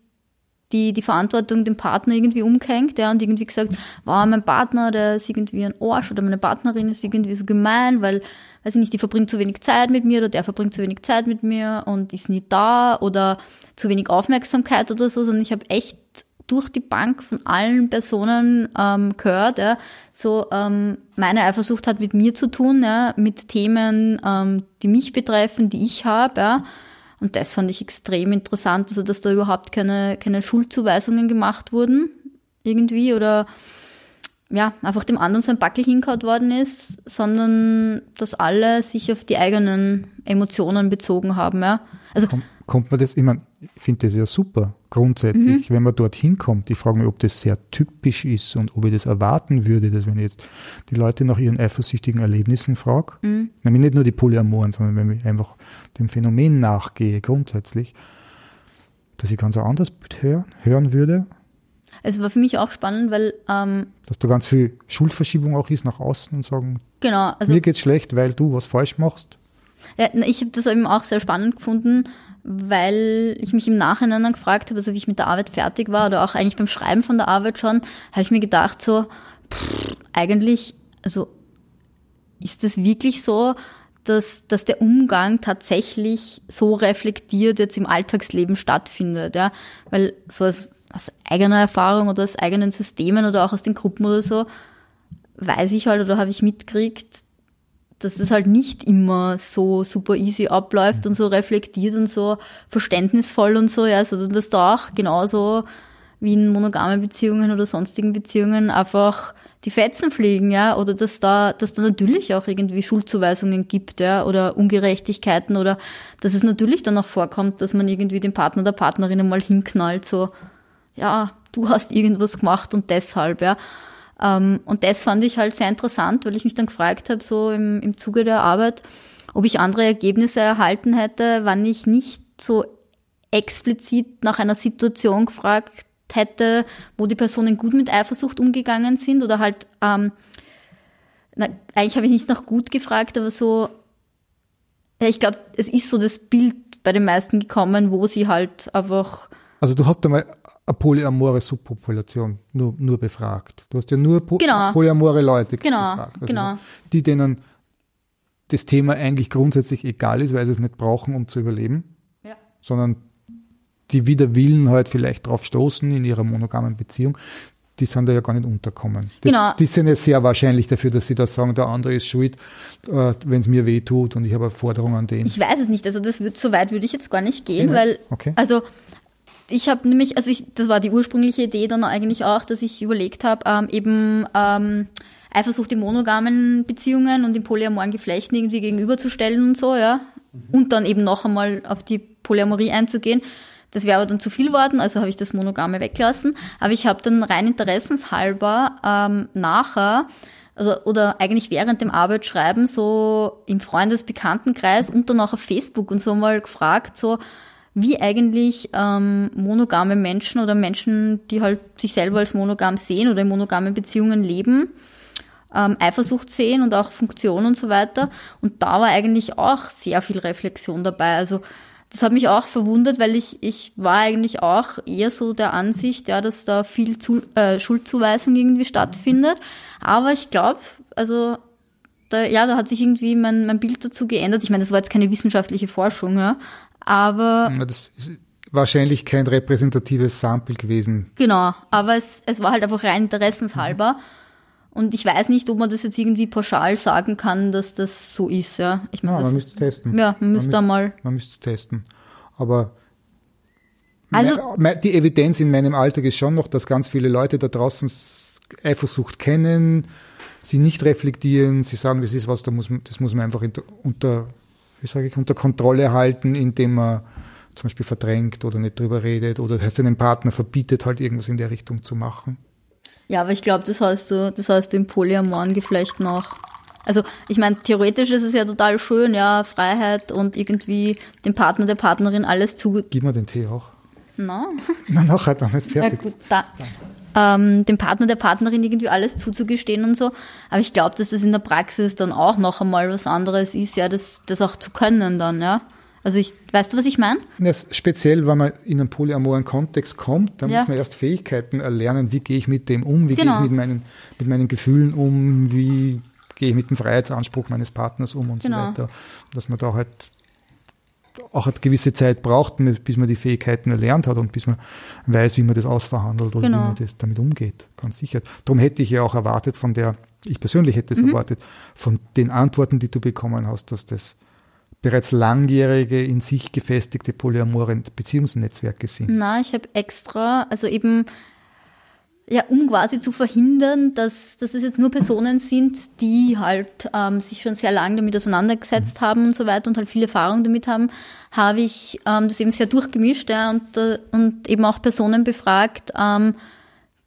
die, die Verantwortung dem Partner irgendwie umgehängt, ja, und irgendwie gesagt, wow, mein Partner, der ist irgendwie ein Arsch oder meine Partnerin ist irgendwie so gemein, weil, weiß ich nicht, die verbringt zu wenig Zeit mit mir oder der verbringt zu wenig Zeit mit mir und ist nie da oder zu wenig Aufmerksamkeit oder so, sondern ich habe echt durch die Bank von allen Personen ähm, gehört, ja, so ähm, meine Eifersucht hat mit mir zu tun, ja, mit Themen, ähm, die mich betreffen, die ich habe, ja, und das fand ich extrem interessant, also dass da überhaupt keine, keine Schuldzuweisungen gemacht wurden irgendwie oder ja, einfach dem anderen sein Backel hingehaut worden ist, sondern dass alle sich auf die eigenen Emotionen bezogen haben. Ja. Also kommt, kommt man das, ich meine, ich finde das ja super grundsätzlich, mhm. wenn man dorthin kommt. Ich frage mich, ob das sehr typisch ist und ob ich das erwarten würde, dass wenn ich jetzt die Leute nach ihren eifersüchtigen Erlebnissen frage, mhm. nämlich nicht nur die Polyamoren, sondern wenn ich einfach dem Phänomen nachgehe grundsätzlich, dass ich ganz anders hören, hören würde. Es war für mich auch spannend, weil ähm, dass da ganz viel Schuldverschiebung auch ist nach außen und sagen, genau, also, mir geht's schlecht, weil du was falsch machst. Ja, ich habe das eben auch sehr spannend gefunden, weil ich mich im Nachhinein dann gefragt habe, also wie ich mit der Arbeit fertig war oder auch eigentlich beim Schreiben von der Arbeit schon, habe ich mir gedacht so, pff, eigentlich, also ist es wirklich so, dass, dass der Umgang tatsächlich so reflektiert jetzt im Alltagsleben stattfindet, ja, weil so als, aus eigener Erfahrung oder aus eigenen Systemen oder auch aus den Gruppen oder so, weiß ich halt oder habe ich mitgekriegt, dass das halt nicht immer so super easy abläuft und so reflektiert und so verständnisvoll und so, ja, sondern dass da auch genauso wie in monogame Beziehungen oder sonstigen Beziehungen einfach die Fetzen fliegen, ja, oder dass da, dass da natürlich auch irgendwie Schuldzuweisungen gibt, ja, oder Ungerechtigkeiten oder dass es natürlich dann auch vorkommt, dass man irgendwie den Partner der Partnerin mal hinknallt, so, ja, du hast irgendwas gemacht und deshalb, ja. Ähm, und das fand ich halt sehr interessant, weil ich mich dann gefragt habe, so im, im Zuge der Arbeit, ob ich andere Ergebnisse erhalten hätte, wann ich nicht so explizit nach einer Situation gefragt hätte, wo die Personen gut mit Eifersucht umgegangen sind oder halt, ähm, na, eigentlich habe ich nicht nach gut gefragt, aber so, ja, ich glaube, es ist so das Bild bei den meisten gekommen, wo sie halt einfach. Also du hast einmal eine polyamore Subpopulation nur, nur befragt. Du hast ja nur po genau. polyamore Leute genau. befragt. Also genau. Die, denen das Thema eigentlich grundsätzlich egal ist, weil sie es nicht brauchen, um zu überleben, ja. sondern die wider Willen halt vielleicht drauf stoßen in ihrer monogamen Beziehung, die sind da ja gar nicht unterkommen. Die, genau. die sind jetzt sehr wahrscheinlich dafür, dass sie da sagen, der andere ist schuld, äh, wenn es mir weh tut und ich habe eine Forderung an den. Ich weiß es nicht, also das wird, so weit würde ich jetzt gar nicht gehen, genau. weil, okay. also ich habe nämlich, also ich, das war die ursprüngliche Idee dann eigentlich auch, dass ich überlegt habe, ähm, eben ähm, Eifersucht in monogamen Beziehungen und in polyamoren Geflechten irgendwie gegenüberzustellen und so, ja. Mhm. Und dann eben noch einmal auf die Polyamorie einzugehen. Das wäre aber dann zu viel worden, also habe ich das Monogame weggelassen. Aber ich habe dann rein interessenshalber ähm, nachher also, oder eigentlich während dem Arbeitsschreiben so im Freundesbekanntenkreis und dann auch auf Facebook und so mal gefragt, so wie eigentlich ähm, monogame Menschen oder Menschen, die halt sich selber als monogam sehen oder in monogamen Beziehungen leben, ähm, Eifersucht sehen und auch Funktion und so weiter. Und da war eigentlich auch sehr viel Reflexion dabei. Also das hat mich auch verwundert, weil ich, ich war eigentlich auch eher so der Ansicht, ja, dass da viel Zu, äh, Schuldzuweisung irgendwie stattfindet. Aber ich glaube, also da, ja, da hat sich irgendwie mein, mein Bild dazu geändert. Ich meine, das war jetzt keine wissenschaftliche Forschung, ja, aber. Das ist wahrscheinlich kein repräsentatives Sample gewesen. Genau, aber es, es war halt einfach rein interessenshalber. Und ich weiß nicht, ob man das jetzt irgendwie pauschal sagen kann, dass das so ist, ja. Ich meine, Ja, man müsste testen. ja, man müsste müsste- mal, Man müsste es testen. Aber Also- die Evidenz in meinem Alltag ist schon noch, dass ganz viele Leute da draußen Eifersucht kennen, sie nicht reflektieren, sie sagen, das ist was, da muss man, das muss man einfach unter, wie sage ich, unter Kontrolle halten, indem man zum Beispiel verdrängt oder nicht drüber redet oder seinem Partner verbietet, halt irgendwas in der Richtung zu machen. ja, aber ich glaube, das hast du, das du im polyamoren Geflecht noch. Also, ich meine, theoretisch ist es ja total schön, ja, Freiheit und irgendwie dem Partner, der Partnerin alles zu, Gib mir den Tee auch. na, Na, nachher, dann ist Ja, fertig. gut, da, ähm, dem Partner, der Partnerin irgendwie alles zuzugestehen und so. Aber ich glaube, dass das in der Praxis dann auch noch einmal was anderes ist, ja, das, das auch zu können dann, ja. Also ich, weißt du, was ich meine? Ja, speziell, wenn man in einen polyamoren Kontext kommt, dann Ja. muss man erst Fähigkeiten erlernen, wie gehe ich mit dem um, wie Genau. gehe ich mit meinen, mit meinen Gefühlen um, wie gehe ich mit dem Freiheitsanspruch meines Partners um und Genau. so weiter. Dass man da halt auch eine gewisse Zeit braucht, bis man die Fähigkeiten erlernt hat und bis man weiß, wie man das ausverhandelt oder Genau. wie man das damit umgeht. Ganz sicher. Darum hätte ich ja auch erwartet von der, ich persönlich hätte Mhm. es erwartet, von den Antworten, die du bekommen hast, dass das bereits langjährige, in sich gefestigte polyamore Beziehungsnetzwerke sind. Na, ich habe extra, also eben, ja, um quasi zu verhindern, dass, dass es jetzt nur Personen sind, die halt ähm, sich schon sehr lange damit auseinandergesetzt haben und so weiter und halt viel Erfahrung damit haben, habe ich ähm, das eben sehr durchgemischt ja, und, äh, und eben auch Personen befragt, ähm,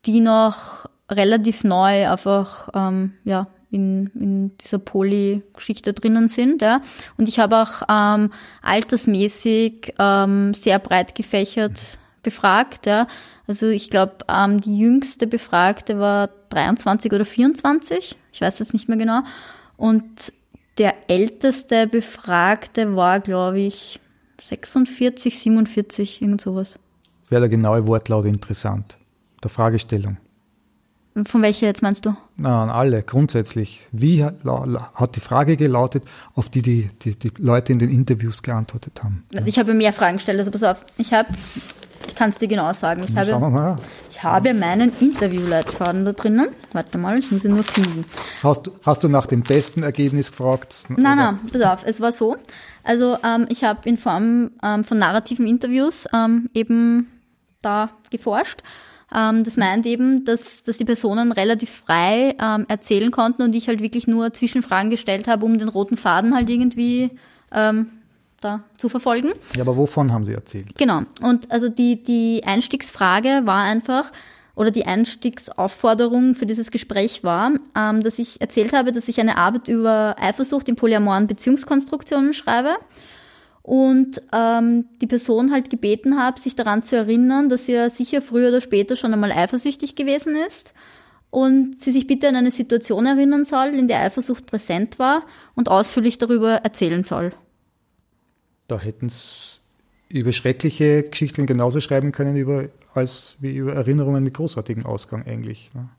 die noch relativ neu einfach ähm, ja, in, in dieser Poly-Geschichte drinnen sind. Ja. Und ich habe auch ähm, altersmäßig ähm, sehr breit gefächert befragt. Ja. Also ich glaube, ähm, die jüngste Befragte war 23 oder 24, ich weiß jetzt nicht mehr genau. Und der älteste Befragte war, glaube ich, 46, 47, irgend sowas. Das wäre der genaue Wortlaut interessant. Der Fragestellung. Von welcher jetzt meinst du? Na, an alle, grundsätzlich. Wie hat die Frage gelautet, auf die die, die die Leute in den Interviews geantwortet haben? Ich habe mehr Fragen gestellt, also pass auf. Ich habe, ich kann es dir genau sagen, ich habe, mal. ich habe meinen Interviewleitfaden da drinnen. Warte mal, ich muss ihn nur finden. Hast, du- hast du nach dem besten Ergebnis gefragt? Nein, nein, pass auf, es war so. Also ähm, ich habe in Form ähm, von narrativen Interviews ähm, eben da geforscht. Ähm, das meint eben, dass, dass die Personen relativ frei ähm, erzählen konnten und ich halt wirklich nur Zwischenfragen gestellt habe, um den roten Faden halt irgendwie ähm, da zu verfolgen. Ja, aber wovon haben sie erzählt? Genau. Und also die, die Einstiegsfrage war einfach, oder die Einstiegsaufforderung für dieses Gespräch war, ähm, dass ich erzählt habe, dass ich eine Arbeit über Eifersucht in polyamoren Beziehungskonstruktionen schreibe und ähm, die Person halt gebeten habe, sich daran zu erinnern, dass sie ja sicher früher oder später schon einmal eifersüchtig gewesen ist und sie sich bitte an eine Situation erinnern soll, in der Eifersucht präsent war und ausführlich darüber erzählen soll. Da hätten sie über schreckliche Geschichten genauso schreiben können über, als wie über Erinnerungen mit großartigem Ausgang eigentlich. ne?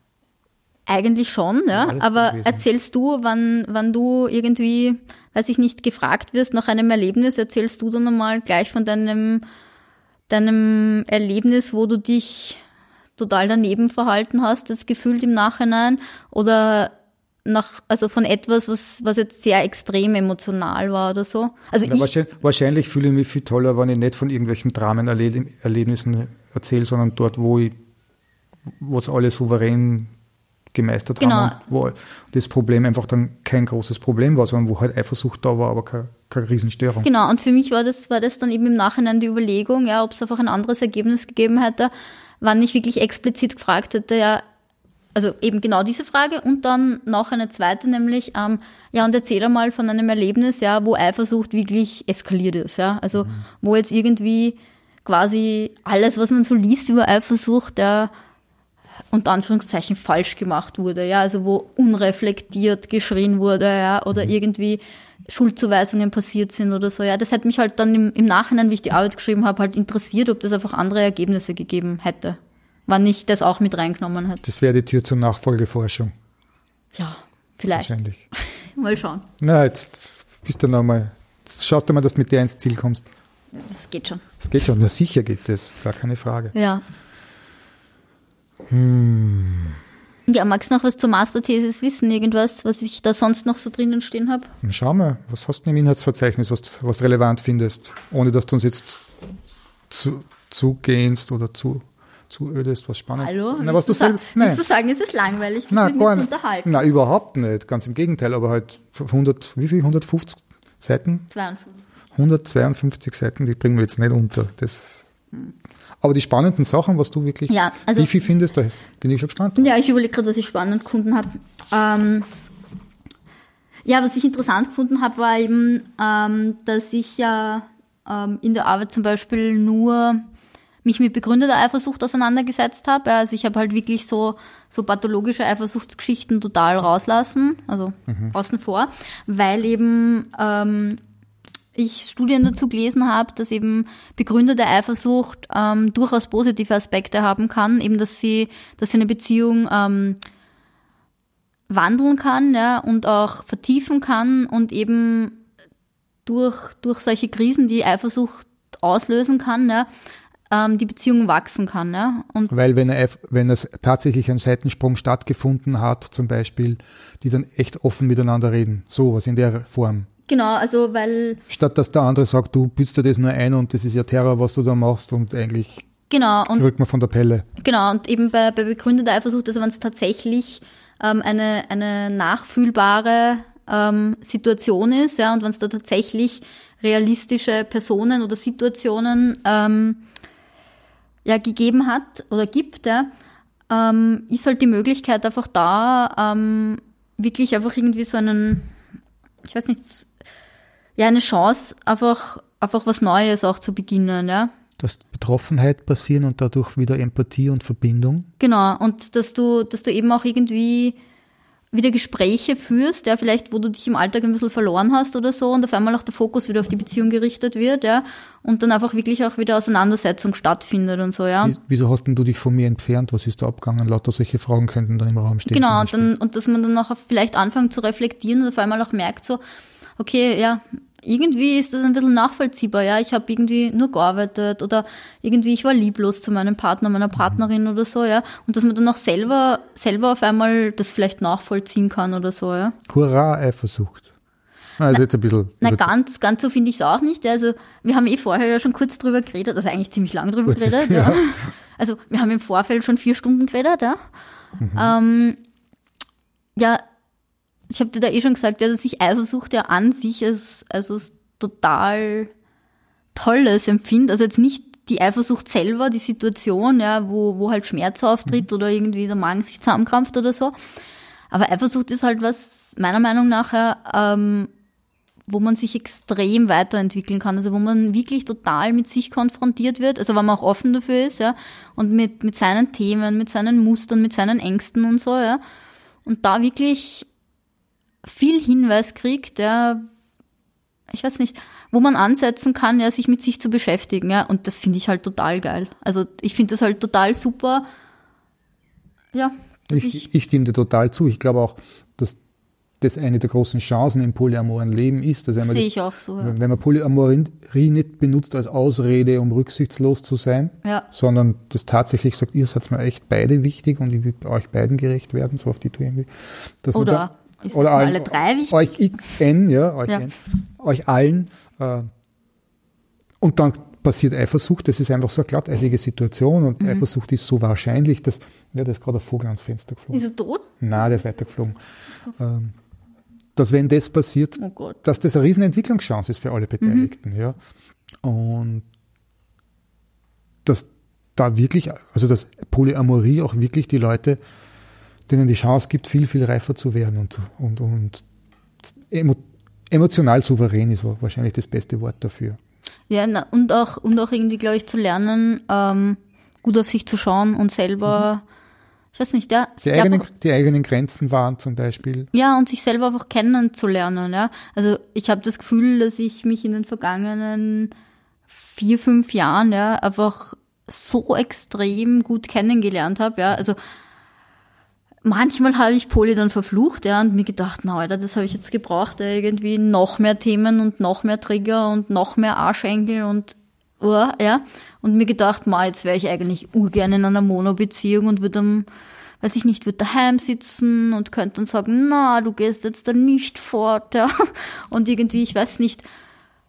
Eigentlich schon, ja. Aber gewesen. erzählst du, wann, wann du irgendwie, weiß ich nicht, gefragt wirst nach einem Erlebnis, erzählst du dann einmal gleich von deinem, deinem Erlebnis, wo du dich total daneben verhalten hast, das gefühlt im Nachhinein? Oder nach, also von etwas, was, was jetzt sehr extrem emotional war oder so? Also Ja, ich, wahrscheinlich, wahrscheinlich fühle ich mich viel toller, wenn ich nicht von irgendwelchen Dramenerlebnissen erzähle, sondern dort, wo ich, wo es alle souverän gemeistert Genau. haben und wo das Problem einfach dann kein großes Problem war, sondern wo halt Eifersucht da war, aber keine, keine Riesenstörung. Genau, und für mich war das, war das dann eben im Nachhinein die Überlegung, ja, ob es einfach ein anderes Ergebnis gegeben hätte, wann ich wirklich explizit gefragt hätte, ja, also eben genau diese Frage und dann noch eine zweite, nämlich, ähm, ja, und erzähl mal von einem Erlebnis, ja, wo Eifersucht wirklich eskaliert ist, ja, also wo jetzt irgendwie quasi alles, was man so liest über Eifersucht, ja, unter Anführungszeichen falsch gemacht wurde, ja, also wo unreflektiert geschrien wurde, ja, oder irgendwie Schuldzuweisungen passiert sind oder so, ja, das hätte mich halt dann im, im Nachhinein, wie ich die Arbeit geschrieben habe, halt interessiert, ob das einfach andere Ergebnisse gegeben hätte, wann ich das auch mit reingenommen hätte. Das wäre die Tür zur Nachfolgeforschung, Ja, vielleicht. wahrscheinlich. Mal schauen. Na, jetzt bist du nochmal, jetzt schaust du mal, dass du mit dir ins Ziel kommst. Das geht schon. Das geht schon, na sicher geht das, gar keine Frage. Ja. Ja, magst du noch was zur Masterthesis wissen? Irgendwas, was ich da sonst noch so drinnen stehen habe? Schau mal, was hast du im Inhaltsverzeichnis, was, was du relevant findest, ohne dass du uns jetzt zu, zugehst oder zu, zu ödest, was spannend Hallo? Na, was du du selber, sa- willst du sagen, es ist langweilig, dich Na, mit gar zu unterhalten? Na, überhaupt nicht. Ganz im Gegenteil, aber halt 100, wie viel? 150 Seiten? 52. 152 Seiten, die bringen wir jetzt nicht unter. Das, aber die spannenden Sachen, was du wirklich, Ja, also- wie viel findest, da bin ich schon gespannt. Ja, ich überlege gerade, was ich spannend gefunden habe. Ähm, ja, was ich interessant gefunden habe, war eben, ähm, dass ich ja ähm, in der Arbeit zum Beispiel nur mich mit begründeter Eifersucht auseinandergesetzt habe. Also ich habe halt wirklich so, so pathologische Eifersuchtsgeschichten total rauslassen, also außen vor, weil eben ähm, ich Studien dazu gelesen habe, dass eben begründete Eifersucht ähm, durchaus positive Aspekte haben kann, eben dass sie, dass sie eine Beziehung ähm, wandeln kann ja, und auch vertiefen kann und eben durch, durch solche Krisen, die Eifersucht auslösen kann, ja, ähm, die Beziehung wachsen kann. Ja. Und Weil wenn, er, wenn es tatsächlich ein Seitensprung stattgefunden hat, zum Beispiel, die dann echt offen miteinander reden. Sowas in der Form. genau, also weil Statt dass der andere sagt, du büßt dir das nur ein und das ist ja Terror, was du da machst und eigentlich genau und rückt man von der Pelle. Genau, und eben bei, bei begründeter Eifersucht, also wenn es tatsächlich ähm, eine, eine nachfühlbare ähm, Situation ist, ja, und wenn es da tatsächlich realistische Personen oder Situationen ähm, ja, gegeben hat oder gibt, ja, ähm, ist halt die Möglichkeit einfach da, ähm, wirklich einfach irgendwie so einen, ich weiß nicht, ja, eine Chance, einfach, einfach was Neues auch zu beginnen, ja. Dass Betroffenheit passieren und dadurch wieder Empathie und Verbindung. Genau, und dass du, dass du eben auch irgendwie wieder Gespräche führst, ja, vielleicht, wo du dich im Alltag ein bisschen verloren hast oder so und auf einmal auch der Fokus wieder auf die Beziehung gerichtet wird, ja, und dann einfach wirklich auch wieder Auseinandersetzung stattfindet und so, ja. Wie- Wieso hast denn du dich von mir entfernt? Was ist da abgegangen? Lauter solche Fragen könnten dann im Raum stehen. Genau, und, dann, und dass man dann auch vielleicht anfängt zu reflektieren und auf einmal auch merkt so, okay, ja, irgendwie ist das ein bisschen nachvollziehbar, ja. Ich habe irgendwie nur gearbeitet oder irgendwie ich war lieblos zu meinem Partner, meiner Partnerin oder so, ja. Und dass man dann auch selber, selber auf einmal das vielleicht nachvollziehen kann oder so, ja. Hurra, Eifersucht. Also jetzt ein bisschen. Na, ganz, ganz so finde ich es auch nicht. Ja. Also, wir haben eh vorher ja schon kurz drüber geredet, also eigentlich ziemlich lang drüber Kurz geredet. ja. Ja. Also, wir haben im Vorfeld schon vier Stunden geredet, ja. Ähm, ja, ich habe dir da eh schon gesagt, ja, dass ich Eifersucht ja an sich als, also als total Tolles empfinde. Also jetzt nicht die Eifersucht selber, die Situation, ja, wo, wo halt Schmerz auftritt oder irgendwie der Magen sich zusammenkrampft oder so. Aber Eifersucht ist halt was, meiner Meinung nach, ja, ähm, wo man sich extrem weiterentwickeln kann. Also wo man wirklich total mit sich konfrontiert wird, also wenn man auch offen dafür ist, ja, und mit, mit seinen Themen, mit seinen Mustern, mit seinen Ängsten und so, ja. Und da wirklich viel Hinweis kriegt, ja, ich weiß nicht, wo man ansetzen kann, ja, sich mit sich zu beschäftigen, ja. Und das finde ich halt total geil. Also ich finde das halt total super. Ja, ich, Ich, ich stimme dir total zu. Ich glaube auch, dass das eine der großen Chancen im polyamoren Leben ist. Dass wenn man, sehe ich auch so, ja. wenn man Polyamorie nicht benutzt als Ausrede, um rücksichtslos zu sein, Ja. sondern das tatsächlich sagt, ihr seid mir echt beide wichtig und ich will euch beiden gerecht werden, so auf die Tour irgendwie. Dass Oder ist oder allen, alle drei wichtig? Euch XN, ja, euch, Ja. N, euch allen. Äh, und dann passiert Eifersucht, das ist einfach so eine glatteilige Situation Mhm. und Eifersucht ist so wahrscheinlich, dass, ja, da ist gerade ein Vogel ans Fenster geflogen. Ist er tot? Nein, der ist weitergeflogen. Ähm, dass wenn das passiert, Oh dass das eine riesen Entwicklungschance ist für alle Beteiligten, Mhm. ja. Und dass da wirklich, also dass Polyamorie auch wirklich die Leute, denen die Chance gibt, viel, viel reifer zu werden und, und, und emo, emotional souverän ist wahrscheinlich das beste Wort dafür. Ja, na, und auch, und auch irgendwie, glaube ich, zu lernen, ähm, gut auf sich zu schauen und selber, ich weiß nicht, ja, Die eigenen, einfach, die eigenen Grenzen wahren zum Beispiel. ja, und sich selber einfach kennenzulernen, ja. Also ich habe das Gefühl, dass ich mich in den vergangenen vier, fünf Jahren, ja, einfach so extrem gut kennengelernt habe, ja. Also manchmal habe ich Poli dann verflucht, ja, und mir gedacht, na Alter, das habe ich jetzt gebraucht, ja, irgendwie noch mehr Themen und noch mehr Trigger und noch mehr Arschenkel und uh, ja. Und mir gedacht, ma, jetzt wäre ich eigentlich urgern in einer Mono-Beziehung und würde am, weiß ich nicht, würde daheim sitzen und könnte dann sagen, na, du gehst jetzt da nicht fort, ja. Und irgendwie, ich weiß nicht,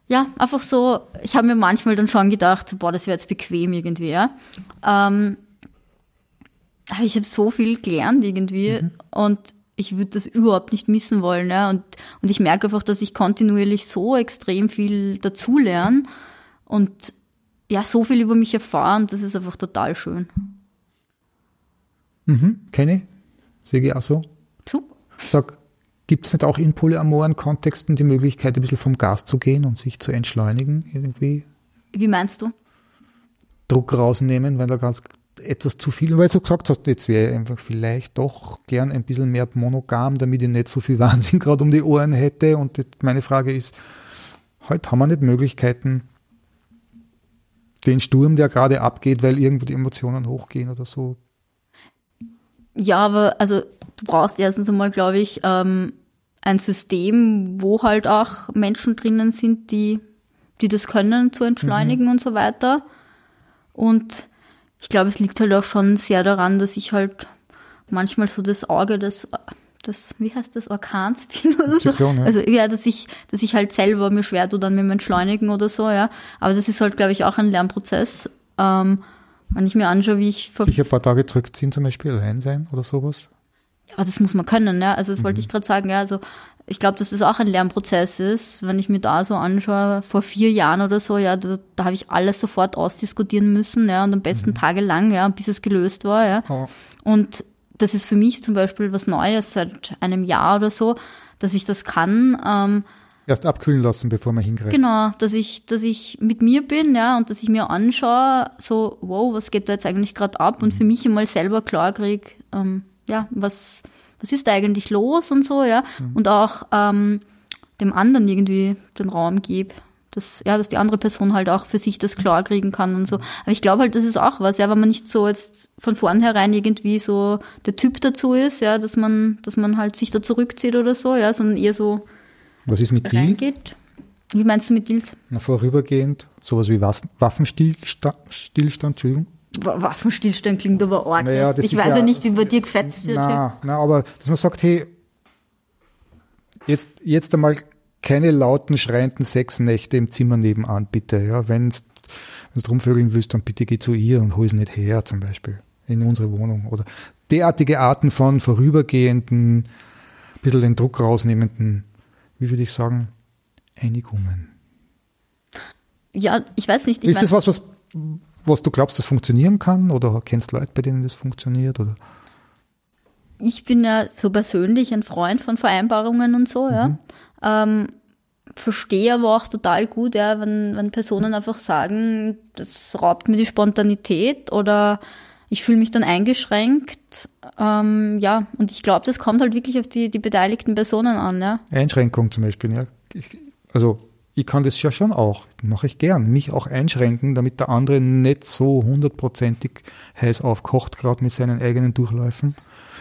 ja, einfach so, ich habe mir manchmal dann schon gedacht, boah, das wäre jetzt bequem irgendwie, ja. Ähm, aber ich habe so viel gelernt irgendwie mhm. und ich würde das überhaupt nicht missen wollen. Ja? Und, und ich merke einfach, dass ich kontinuierlich so extrem viel dazulerne und ja, so viel über mich erfahren, das ist einfach total schön. Mhm, kenne ich. Sehe ich auch so. Super. Sag, gibt es nicht auch in polyamoren Kontexten die Möglichkeit, ein bisschen vom Gas zu gehen und sich zu entschleunigen irgendwie? Wie meinst du? Druck rausnehmen, wenn da ganz etwas zu viel, weil du gesagt hast, jetzt wäre ich einfach vielleicht doch gern ein bisschen mehr monogam, damit ich nicht so viel Wahnsinn gerade um die Ohren hätte. Und meine Frage ist, heute haben wir nicht Möglichkeiten, den Sturm, der gerade abgeht, weil irgendwo die Emotionen hochgehen oder so. Ja, aber also du brauchst erstens einmal, glaube ich, ähm, ein System, wo halt auch Menschen drinnen sind, die, die das können, zu entschleunigen mhm. und so weiter. Und ich glaube, es liegt halt auch schon sehr daran, dass ich halt manchmal so das Auge des, das, wie heißt das, Orkans bin oder so. Ja. Also ja, dass ich, dass ich halt selber mir schwer tue dann mit dem Entschleunigen oder so, ja. Aber das ist halt, glaube ich, auch ein Lernprozess. Ähm, wenn ich mir anschaue, wie ich sich ein paar Tage zurückziehen, zum Beispiel allein sein oder sowas. Ja, das muss man können, ja. Also das mhm. wollte ich gerade sagen, ja. Also ich glaube, dass es auch ein Lernprozess ist, wenn ich mir da so anschaue, vor vier Jahren oder so, ja, da, da habe ich alles sofort ausdiskutieren müssen, ja, und am besten mhm. tagelang, ja, bis es gelöst war, ja. Oh. Und das ist für mich zum Beispiel was Neues seit einem Jahr oder so, dass ich das kann. Ähm, Erst abkühlen lassen, bevor man hingreift. Genau, dass ich, dass ich mit mir bin, ja, und dass ich mir anschaue, so, wow, was geht da jetzt eigentlich gerade ab? Und mhm. für mich einmal selber klar kriege, ähm, ja, was, was ist da eigentlich los und so, ja. Mhm. Und auch ähm, dem anderen irgendwie den Raum gebe. Dass, ja, dass die andere Person halt auch für sich das klar kriegen kann und so. Aber ich glaube halt, das ist auch was, ja, wenn man nicht so jetzt von vornherein irgendwie so der Typ dazu ist, ja, dass man, dass man halt sich da zurückzieht oder so, ja, sondern eher so Was ist mit reingeht. Wie meinst du mit Deals? Na, vorübergehend, sowas wie Waffenstillstand, Entschuldigung. Waffenstillstand klingt aber arg. Naja, ich weiß ja, ja, nicht, wie bei dir gefetzt wird. Na, na, aber dass man sagt, hey, jetzt, jetzt einmal keine lauten, schreienden Sexnächte im Zimmer nebenan, bitte. Ja, wenn du rumvögeln willst, dann bitte geh zu ihr und hol es nicht her, zum Beispiel, in unsere Wohnung. Oder derartige Arten von vorübergehenden, ein bisschen den Druck rausnehmenden, wie würde ich sagen, Einigungen. Ja, ich weiß nicht. Ich ist das was, was was du glaubst, das funktionieren kann? Oder kennst Leute, bei denen das funktioniert? Oder? Ich bin ja so persönlich ein Freund von Vereinbarungen und so, ja. Mhm. Ähm, verstehe aber auch total gut, ja, wenn, wenn Personen einfach sagen, das raubt mir die Spontanität oder ich fühle mich dann eingeschränkt. Ähm, ja, und ich glaube, das kommt halt wirklich auf die, die beteiligten Personen an, ja. Einschränkung zum Beispiel, ja. Ich, also ich kann das ja schon auch, mache ich gern, mich auch einschränken, damit der andere nicht so hundertprozentig heiß aufkocht, gerade mit seinen eigenen Durchläufen.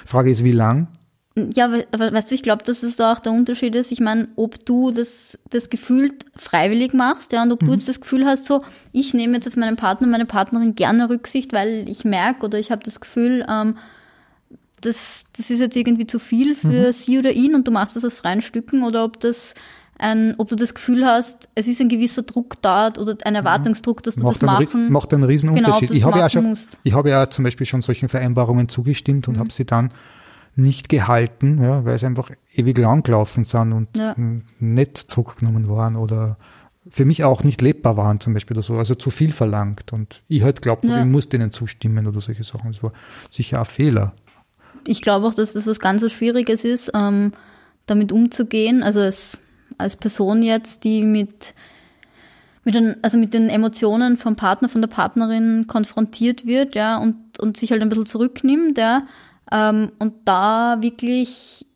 Frage ist, wie lang? Ja, aber weißt du, ich glaube, dass es da auch der Unterschied ist. Ich meine, ob du das, das Gefühl freiwillig machst, ja, und ob mhm. du jetzt das Gefühl hast, so, ich nehme jetzt auf meinen Partner, meine Partnerin gerne Rücksicht, weil ich merke oder ich habe das Gefühl, ähm, das, das ist jetzt irgendwie zu viel für mhm. sie oder ihn und du machst das aus freien Stücken oder ob das ein, ob du das Gefühl hast, es ist ein gewisser Druck da oder ein Erwartungsdruck, dass du macht das machen Macht einen riesen genau, Unterschied. Genau, ich habe ja schon, ich habe ja zum Beispiel schon solchen Vereinbarungen zugestimmt und mhm. habe sie dann nicht gehalten, ja, weil sie einfach ewig lang gelaufen sind und ja. nicht zurückgenommen waren oder für mich auch nicht lebbar waren zum Beispiel oder so, also zu viel verlangt und ich halt glaubt, ja. ich muss denen zustimmen oder solche Sachen. Das war sicher ein Fehler. Ich glaube auch, dass das was ganz Schwieriges ist, ähm, damit umzugehen. Also es als Person jetzt, die mit, mit den, also mit den Emotionen vom Partner, von der Partnerin konfrontiert wird, ja, und, und sich halt ein bisschen zurücknimmt, ja, ähm, und da wirklich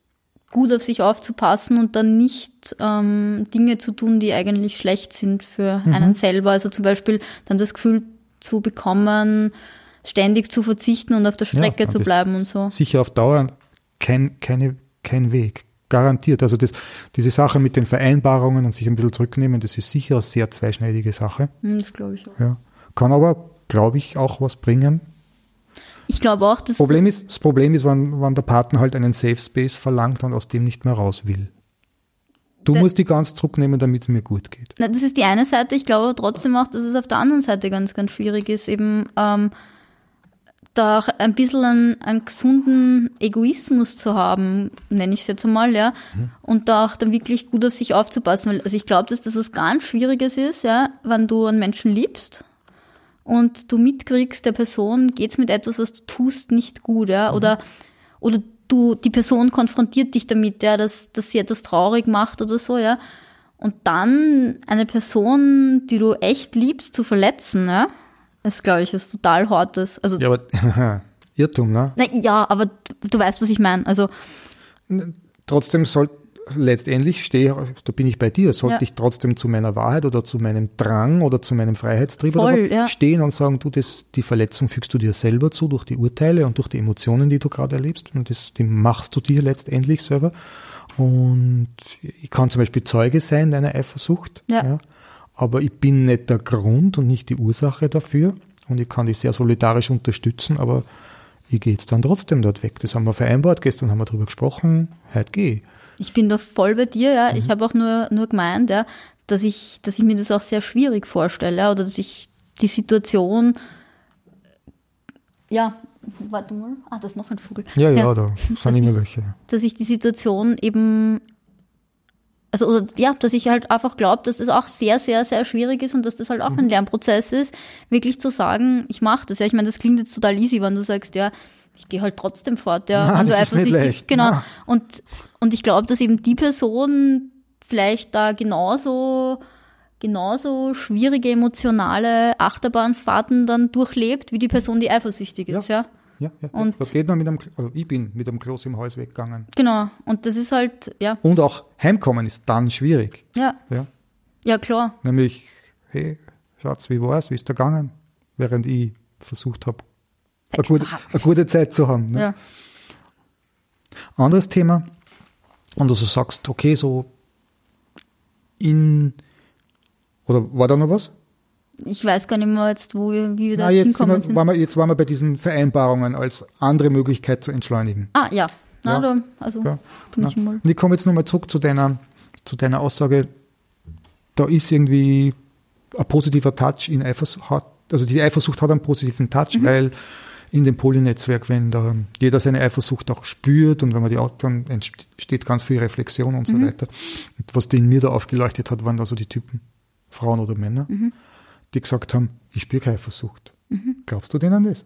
gut auf sich aufzupassen und dann nicht ähm, Dinge zu tun, die eigentlich schlecht sind für mhm. einen selber. Also zum Beispiel dann das Gefühl zu bekommen, ständig zu verzichten und auf der Strecke ja, zu bleiben und so. Sicher auf Dauer kein, keine, kein Weg. Garantiert. Also das, diese Sache mit den Vereinbarungen und sich ein bisschen zurücknehmen, das ist sicher eine sehr zweischneidige Sache. Hm, das glaube ich auch. Ja. Kann aber, glaube ich, auch was bringen. Ich glaube auch, dass. Problem ist, das Problem ist, wenn, wenn der Partner halt einen Safe Space verlangt und aus dem nicht mehr raus will. Du musst die ganz zurücknehmen, damit es mir gut geht. Na, das ist die eine Seite. Ich glaube aber trotzdem auch, dass es auf der anderen Seite ganz, ganz schwierig ist, eben ähm, da auch ein bisschen einen, einen gesunden Egoismus zu haben, nenne ich es jetzt einmal, ja, und da auch dann wirklich gut auf sich aufzupassen. Weil, also ich glaube, dass das was ganz Schwieriges ist, ja, wenn du einen Menschen liebst und du mitkriegst, der Person geht's mit etwas, was du tust, nicht gut, ja, oder, oder du, die Person konfrontiert dich damit, ja, dass, dass sie etwas traurig macht oder so, ja, und dann eine Person, die du echt liebst, zu verletzen, ja, ist, glaube ich, was total Hartes. Also, Ja, aber Irrtum, ne? na, ja, aber du, du weißt, was ich meine. Also, Trotzdem soll letztendlich stehe, da bin ich bei dir, sollte Ja. ich trotzdem zu meiner Wahrheit oder zu meinem Drang oder zu meinem Freiheitstrieb Voll, was ja. stehen und sagen, du, das, die Verletzung fügst du dir selber zu durch die Urteile und durch die Emotionen, die du gerade erlebst und das, die machst du dir letztendlich selber. Und ich kann zum Beispiel Zeuge sein deiner Eifersucht, Ja. Aber ich bin nicht der Grund und nicht die Ursache dafür und ich kann dich sehr solidarisch unterstützen, aber ich gehe jetzt dann trotzdem dort weg. Das haben wir vereinbart, gestern haben wir darüber gesprochen, heute gehe ich. ich bin da voll bei dir, ja. Ich habe auch nur, nur gemeint, ja, dass ich, dass ich mir das auch sehr schwierig vorstelle, ja, oder dass ich die Situation, ja, warte mal, ah, das ist noch ein Vogel. Ja, ja, da sind immer welche. dass ich die Situation eben, also oder, ja, dass ich halt einfach glaube, dass das auch sehr, sehr, sehr schwierig ist und dass das halt auch Mhm. ein Lernprozess ist, wirklich zu sagen, ich mache das. Ja, ich meine, das klingt jetzt total easy, wenn du sagst, ja, ich gehe halt trotzdem fort, ja. Und du das ist nicht leicht. Genau. Na. Und, und ich glaube, dass eben die Person vielleicht da genauso genauso schwierige emotionale Achterbahnfahrten dann durchlebt, wie die Person, die eifersüchtig ist, ja. Ja, ja. Und- da geht man mit einem, also ich bin mit einem Kloß im Hals weggegangen. Genau. Und das ist halt, ja, Und auch heimkommen ist dann schwierig. ja, Ja. ja, klar. Nämlich, hey, Schatz, wie war's? Wie ist der gegangen? Während ich versucht habe, eine gute, eine gute Zeit zu haben. Ne? Ja. Anderes Thema. Und du so sagst, okay, so in, oder war da noch was? Ich weiß gar nicht mehr jetzt, wo wir, wie wir da Na, jetzt, sind hinkommen wir, sind. waren wir, jetzt waren wir bei diesen Vereinbarungen als andere Möglichkeit zu entschleunigen. Ah, ja. Na, Ja. da, also Ja. bin Ja. ich mal. Und ich komme jetzt nochmal zurück zu deiner, zu deiner Aussage, da ist irgendwie ein positiver Touch in Eifersucht, also die Eifersucht hat einen positiven Touch, weil in dem Polynetzwerk, wenn da jeder seine Eifersucht auch spürt und wenn man die auch, dann entsteht ganz viel Reflexion und so weiter. Und was den mir da aufgeleuchtet hat, waren da so die Typen, Frauen oder Männer, die gesagt haben, ich spüre keine Eifersucht. Glaubst du denen das?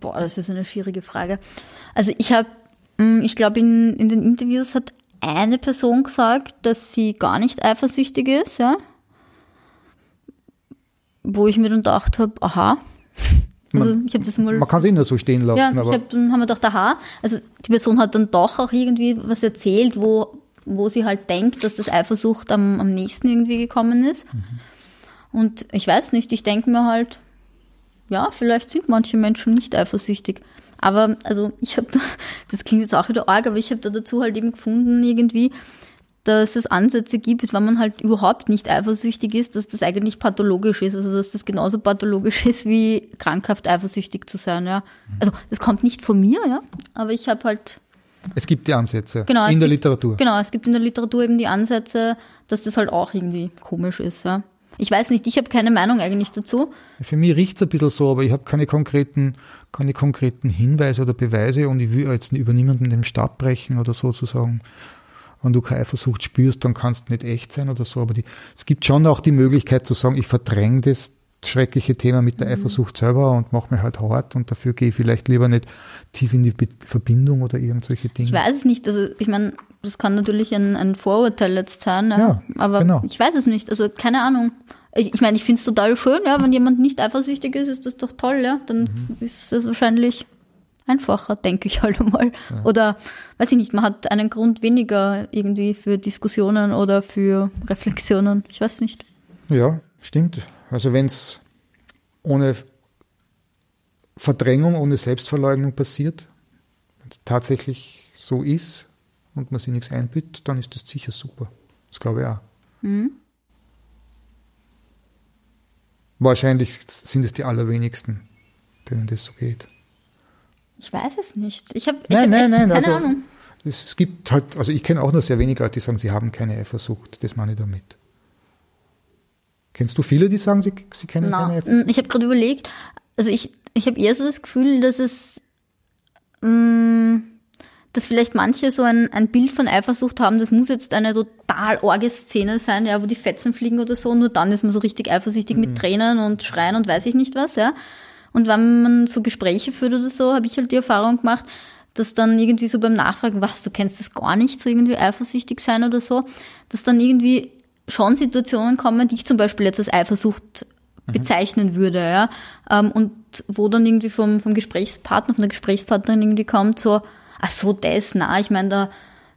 Boah, das ist eine schwierige Frage. Also ich habe, ich glaube, in, in den Interviews hat eine Person gesagt, dass sie gar nicht eifersüchtig ist, ja. Wo ich mir dann gedacht habe, aha. Also Man- ich habe das mal Man kann es nur so stehen lassen, Ja, aber hab, dann haben wir gedacht, aha, also die Person hat dann doch auch irgendwie was erzählt, wo, wo sie halt denkt, dass das Eifersucht am, am nächsten irgendwie gekommen ist. Und ich weiß nicht, ich denke mir halt, ja, vielleicht sind manche Menschen nicht eifersüchtig. Aber, also ich habe da, das klingt jetzt auch wieder arg, aber ich habe da dazu halt eben gefunden irgendwie, dass es Ansätze gibt, wenn man halt überhaupt nicht eifersüchtig ist, dass das eigentlich pathologisch ist. Also dass das genauso pathologisch ist, wie krankhaft eifersüchtig zu sein, ja. Also das kommt nicht von mir, ja. Aber ich habe halt, es gibt die Ansätze genau. in der gibt, Literatur. Genau, es gibt in der Literatur eben die Ansätze, dass das halt auch irgendwie komisch ist, ja. Ich weiß nicht, ich habe keine Meinung eigentlich dazu. Für mich riecht es ein bisschen so, aber ich habe keine konkreten, keine konkreten Hinweise oder Beweise und ich will jetzt über niemanden den Stab brechen oder sozusagen. Wenn du keine Eifersucht spürst, dann kannst du nicht echt sein oder so. Aber die, es gibt schon auch die Möglichkeit zu sagen, ich verdränge das schreckliche Thema mit der Mhm. Eifersucht selber und mache mir halt hart und dafür gehe ich vielleicht lieber nicht tief in die Be Verbindung oder irgendwelche Dinge. Ich weiß es nicht. Also ich meine, das kann natürlich ein, ein Vorurteil jetzt sein, ja. Ja, aber genau. ich weiß es nicht. Also keine Ahnung. Ich, ich meine, ich finde es total schön, ja, wenn jemand nicht eifersüchtig ist, ist das doch toll, ja. Dann Mhm. ist es wahrscheinlich einfacher, denke ich halt einmal. Oder weiß ich nicht, man hat einen Grund weniger irgendwie für Diskussionen oder für Reflexionen. Ich weiß nicht. Ja, stimmt. Also wenn es ohne Verdrängung, ohne Selbstverleugnung passiert, tatsächlich so ist und man sich nichts einbüht, dann ist das sicher super. Das glaube ich auch. wahrscheinlich sind es die allerwenigsten, denen das so geht. Ich weiß es nicht. Ich habe Nein, nein, nein, keine also- Ahnung. Es, es gibt halt, also ich kenne auch nur sehr wenige Leute, die sagen, sie haben keine Eifersucht. Das meine ich damit. Kennst du viele, die sagen, sie, sie kennen keine Na, Eifersucht? ich habe gerade überlegt, also ich, ich habe eher so das Gefühl, dass es, mh, dass vielleicht manche so ein, ein Bild von Eifersucht haben, das muss jetzt eine total orge Szene sein, ja, wo die Fetzen fliegen oder so, nur dann ist man so richtig eifersüchtig mit Tränen und Schreien und weiß ich nicht was, ja. Und wenn man so Gespräche führt oder so, habe ich halt die Erfahrung gemacht, dass dann irgendwie so beim Nachfragen, was, du kennst das gar nicht, so irgendwie eifersüchtig sein oder so, dass dann irgendwie schon Situationen kommen, die ich zum Beispiel jetzt als Eifersucht bezeichnen würde, ja. Ähm, und wo dann irgendwie vom, vom Gesprächspartner, von der Gesprächspartnerin irgendwie kommt, so, ach so, das, na, ich meine, da,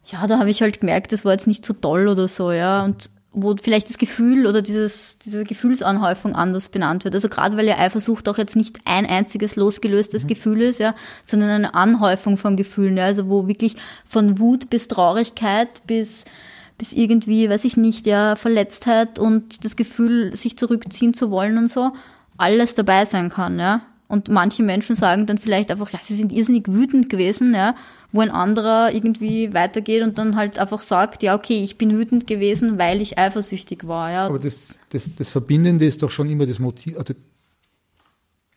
ja, da habe ich halt gemerkt, das war jetzt nicht so toll oder so, ja. Und wo vielleicht das Gefühl oder dieses, diese Gefühlsanhäufung anders benannt wird. Also gerade weil ja Eifersucht auch jetzt nicht ein einziges losgelöstes Gefühl ist, ja, sondern eine Anhäufung von Gefühlen, ja, also wo wirklich von Wut bis Traurigkeit bis bis irgendwie, weiß ich nicht, ja, Verletztheit und das Gefühl, sich zurückziehen zu wollen und so, alles dabei sein kann, ja. Und manche Menschen sagen dann vielleicht einfach, ja, sie sind irrsinnig wütend gewesen, ja, wo ein anderer irgendwie weitergeht und dann halt einfach sagt, ja, okay, ich bin wütend gewesen, weil ich eifersüchtig war, ja. Aber das, das, das Verbindende ist doch schon immer das Motiv, also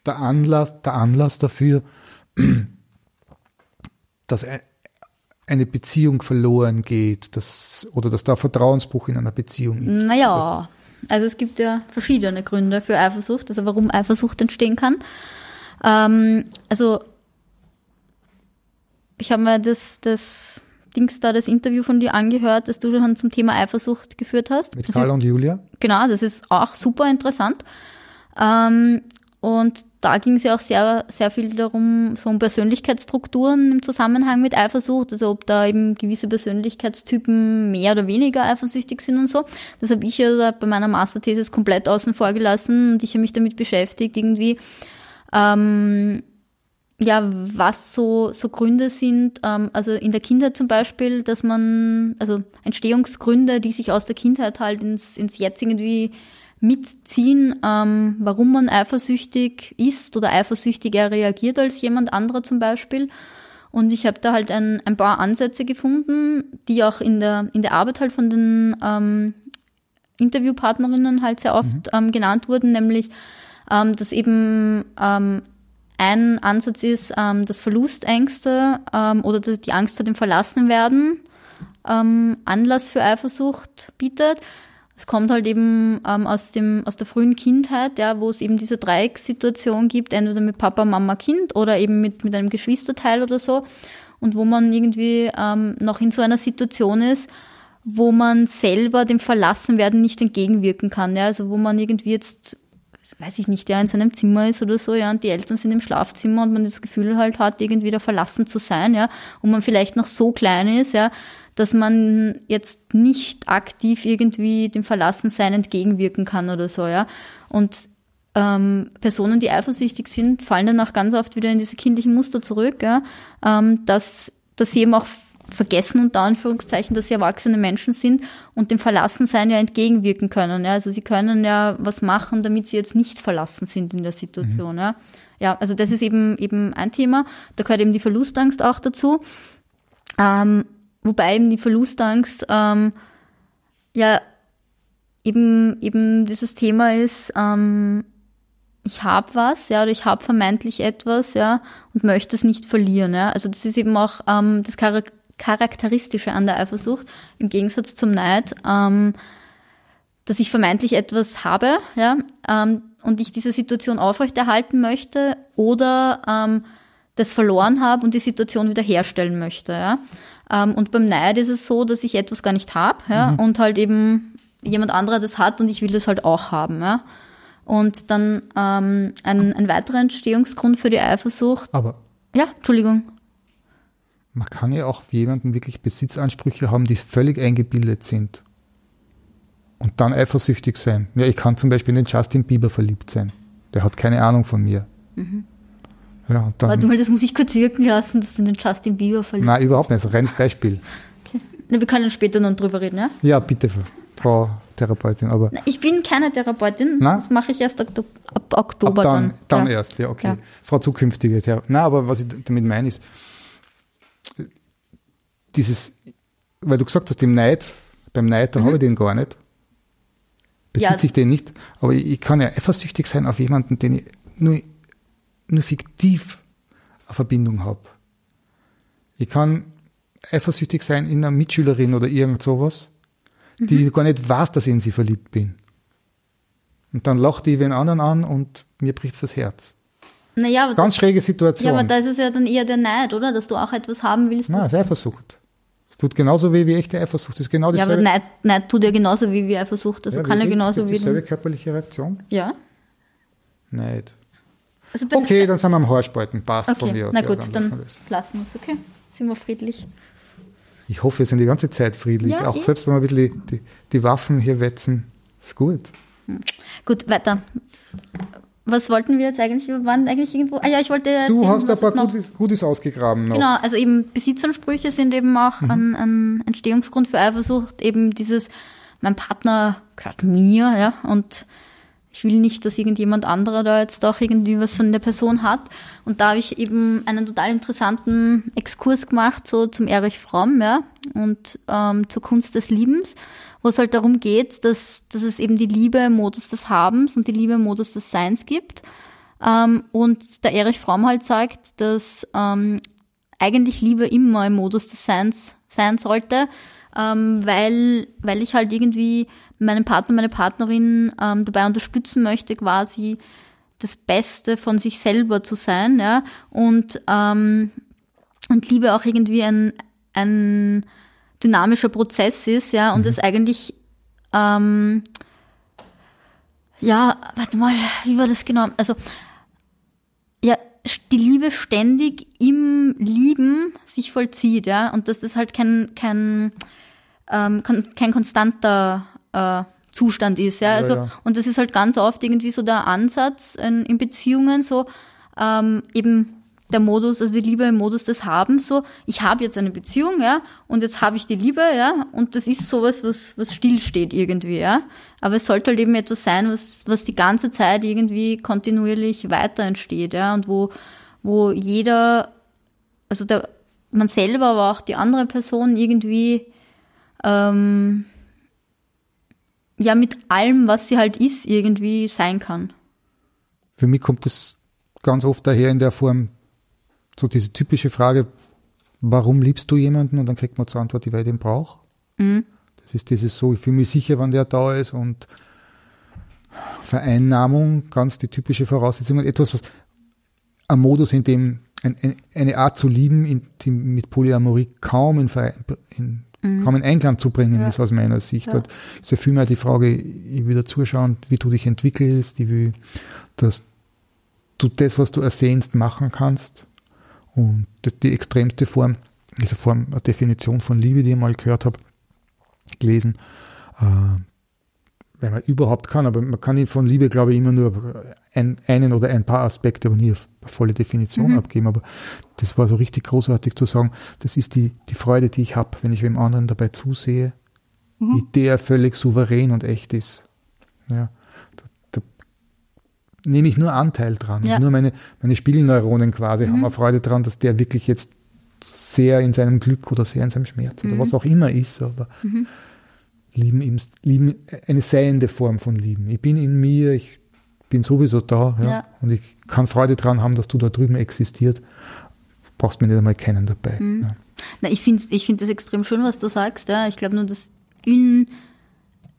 der Anlass, der Anlass dafür, dass eine Beziehung verloren geht, dass, oder dass da Vertrauensbruch in einer Beziehung ist. Naja, also es gibt ja verschiedene Gründe für Eifersucht, also warum Eifersucht entstehen kann. Ähm, also ich habe mir das, das Dings da, das Interview von dir angehört, das du schon zum Thema Eifersucht geführt hast. Mit Karl und Julia? Genau, das ist auch super interessant. Ähm, und da ging es ja auch sehr, sehr viel darum, so um Persönlichkeitsstrukturen im Zusammenhang mit Eifersucht, also ob da eben gewisse Persönlichkeitstypen mehr oder weniger eifersüchtig sind und so. Das habe ich ja bei meiner Masterthesis komplett außen vor gelassen und ich habe mich damit beschäftigt, irgendwie, ähm, ja, was so, so Gründe sind, ähm, also in der Kindheit zum Beispiel, dass man, also Entstehungsgründe, die sich aus der Kindheit halt ins, ins Jetzt irgendwie mitziehen, ähm, warum man eifersüchtig ist oder eifersüchtiger reagiert als jemand anderer zum Beispiel. Und ich habe da halt ein, ein paar Ansätze gefunden, die auch in der, in der Arbeit halt von den ähm, Interviewpartnerinnen halt sehr oft ähm, genannt wurden, nämlich ähm, dass eben ähm, ein Ansatz ist, ähm, dass Verlustängste ähm, oder die Angst vor dem Verlassenwerden ähm, Anlass für Eifersucht bietet. Es kommt halt eben ähm, aus dem aus der frühen Kindheit, ja, wo es eben diese Dreieckssituation gibt, entweder mit Papa, Mama, Kind oder eben mit mit einem Geschwisterteil oder so, und wo man irgendwie ähm, noch in so einer Situation ist, wo man selber dem Verlassenwerden nicht entgegenwirken kann, ja, also wo man irgendwie jetzt weiß ich nicht, ja, in seinem Zimmer ist oder so, ja, und die Eltern sind im Schlafzimmer und man das Gefühl halt hat, irgendwie da verlassen zu sein, ja, und man vielleicht noch so klein ist, ja, dass man jetzt nicht aktiv irgendwie dem Verlassensein entgegenwirken kann oder so, ja. Und ähm, Personen, die eifersüchtig sind, fallen dann auch ganz oft wieder in diese kindlichen Muster zurück, ja, ähm, dass, dass sie eben auch vergessen, unter Anführungszeichen, dass sie erwachsene Menschen sind und dem Verlassensein ja entgegenwirken können. Ja. Also sie können ja was machen, damit sie jetzt nicht verlassen sind in der Situation. Ja. ja, also das ist eben, eben ein Thema. Da gehört eben die Verlustangst auch dazu. Ähm, wobei eben die Verlustangst ähm, ja eben, eben dieses Thema ist, ähm, ich habe was, ja, oder ich habe vermeintlich etwas, ja, und möchte es nicht verlieren, ja. Also das ist eben auch ähm, das Charak Charakteristische an der Eifersucht, im Gegensatz zum Neid, ähm, dass ich vermeintlich etwas habe, ja, ähm, und ich diese Situation aufrechterhalten möchte oder ähm, das verloren habe und die Situation wiederherstellen möchte, ja. Ähm, und beim Neid ist es so, dass ich etwas gar nicht habe, ja, und halt eben jemand anderer das hat und ich will das halt auch haben, ja. Und dann ähm, ein, ein weiterer Entstehungsgrund für die Eifersucht. Aber Ja, Entschuldigung. man kann ja auch jemanden wirklich Besitzansprüche haben, die völlig eingebildet sind. Und dann eifersüchtig sein. Ja, ich kann zum Beispiel in den Justin Bieber verliebt sein. Der hat keine Ahnung von mir. Ja, dann, Warte mal, das muss ich kurz wirken lassen, dass du den Justin Bieber verliebst. Nein, überhaupt nicht. Reines Beispiel. Na, wir können später noch drüber reden, ja? Ja, bitte, Frau Therapeutin, aber Na, Ich bin keine Therapeutin. Na? Das mache ich erst ab, ab ab Oktober dann, dann. dann ja. erst, ja, okay. Ja. Frau zukünftige Therapeutin. Na, aber was ich damit meine ist, dieses, weil du gesagt hast, im Neid, beim Neid, dann habe ich den gar nicht. Besitze Ja. ich den nicht. Aber ich, ich kann ja eifersüchtig sein auf jemanden, den ich nur, nur fiktiv eine Verbindung habe. Ich kann eifersüchtig sein in eine Mitschülerin oder irgend sowas, die gar nicht weiß, dass ich in sie verliebt bin. Und dann lacht die wen anderen an und mir bricht das Herz. Naja, aber, Ganz schräge Situation. ja, aber da ist es ja dann eher der Neid, oder? Dass du auch etwas haben willst. Nein, das- das ist Eifersucht. Das tut genauso weh wie echte Eifersucht. Das ist genau ja, aber dieselbe, Neid, Neid tut ja genauso wie wir versucht. Also Ja, kann ja wirklich? genauso das wie. ist dieselbe körperliche Reaktion? Ja. Neid. Also Okay, dann sind wir am Haarspalten. Passt von Okay, mir aus. na Ja, gut, lassen dann das. lassen wir es, okay? Sind wir friedlich? Ich hoffe, wir sind die ganze Zeit friedlich. Ja, Auch eh. selbst wenn wir ein bisschen die, die, Waffen hier wetzen, ist gut. Gut, weiter. Was wollten wir jetzt eigentlich? Wir waren eigentlich irgendwo. Ah ja, ich wollte. Du hast ein paar Gutes, Gutes ausgegraben noch. Genau, also eben Besitzansprüche sind eben auch Mhm. ein, ein Entstehungsgrund für Eifersucht. Eben dieses, mein Partner gehört mir, ja, und ich will nicht, dass irgendjemand anderer da jetzt auch irgendwie was von der Person hat. Und da habe ich eben einen total interessanten Exkurs gemacht, so zum Erich Fromm, ja, und ähm, zur Kunst des Liebens, wo es halt darum geht, dass, dass es eben die Liebe im Modus des Habens und die Liebe im Modus des Seins gibt. Ähm, und der Erich Fromm halt sagt, dass ähm, eigentlich Liebe immer im Modus des Seins sein sollte, ähm, weil, weil ich halt irgendwie meinen Partner, meine Partnerin ähm, dabei unterstützen möchte, quasi das Beste von sich selber zu sein, ja, und, ähm, und Liebe auch irgendwie ein, ein dynamischer Prozess ist, ja, und es eigentlich, ähm, ja, warte mal, wie war das genau? Also, ja, die Liebe ständig im Lieben sich vollzieht, ja, und dass das halt kein, kein, ähm, kein konstanter äh, Zustand ist, ja, also, ja. und das ist halt ganz oft irgendwie so der Ansatz in, in Beziehungen, so, ähm, eben der Modus, also die Liebe im Modus des Habens, so, ich habe jetzt eine Beziehung, ja, und jetzt habe ich die Liebe, ja, und das ist sowas, was, was stillsteht irgendwie, ja. Aber es sollte halt eben etwas sein, was, was die ganze Zeit irgendwie kontinuierlich weiter entsteht, ja, und wo, wo jeder, also der, man selber, aber auch die andere Person irgendwie, ähm, ja, mit allem, was sie halt ist, irgendwie sein kann. Für mich kommt es ganz oft daher in der Form, so diese typische Frage, warum liebst du jemanden? Und dann kriegt man zur Antwort, die weil ich den brauche. Das ist dieses so, ich fühle mich sicher, wenn der da ist und Vereinnahmung, ganz die typische Voraussetzung. Und etwas, was ein Modus, in dem ein, ein, eine Art zu lieben, in, die mit Polyamorie kaum in, Verein, in, kaum in Einklang zu bringen ist aus meiner Sicht. Dort ist ja vielmehr die Frage, ich will da zuschauen, wie du dich entwickelst, ich will, dass du das, was du ersehnst, machen kannst. Und die extremste Form, diese Form, eine Definition von Liebe, die ich mal gehört habe, gelesen, äh, wenn man überhaupt kann, aber man kann von Liebe, glaube ich, immer nur ein, einen oder ein paar Aspekte, aber nie eine volle Definition abgeben. Aber das war so richtig großartig zu sagen, das ist die, die Freude, die ich habe, wenn ich dem anderen dabei zusehe, wie der völlig souverän und echt ist. Ja, da, da nehme ich nur Anteil dran. Ja. Nur meine, meine Spiegelneuronen quasi haben eine Freude dran, dass der wirklich jetzt sehr in seinem Glück oder sehr in seinem Schmerz oder was auch immer ist, aber Lieben, im, Lieben, eine seiende Form von Lieben. Ich bin in mir, ich bin sowieso da ja, Ja. und ich kann Freude dran haben, dass du da drüben existiert. Brauchst mir nicht einmal kennen dabei. Ja. Na, ich finde ich find das extrem schön, was du sagst. Ja. Ich glaube nur, dass in,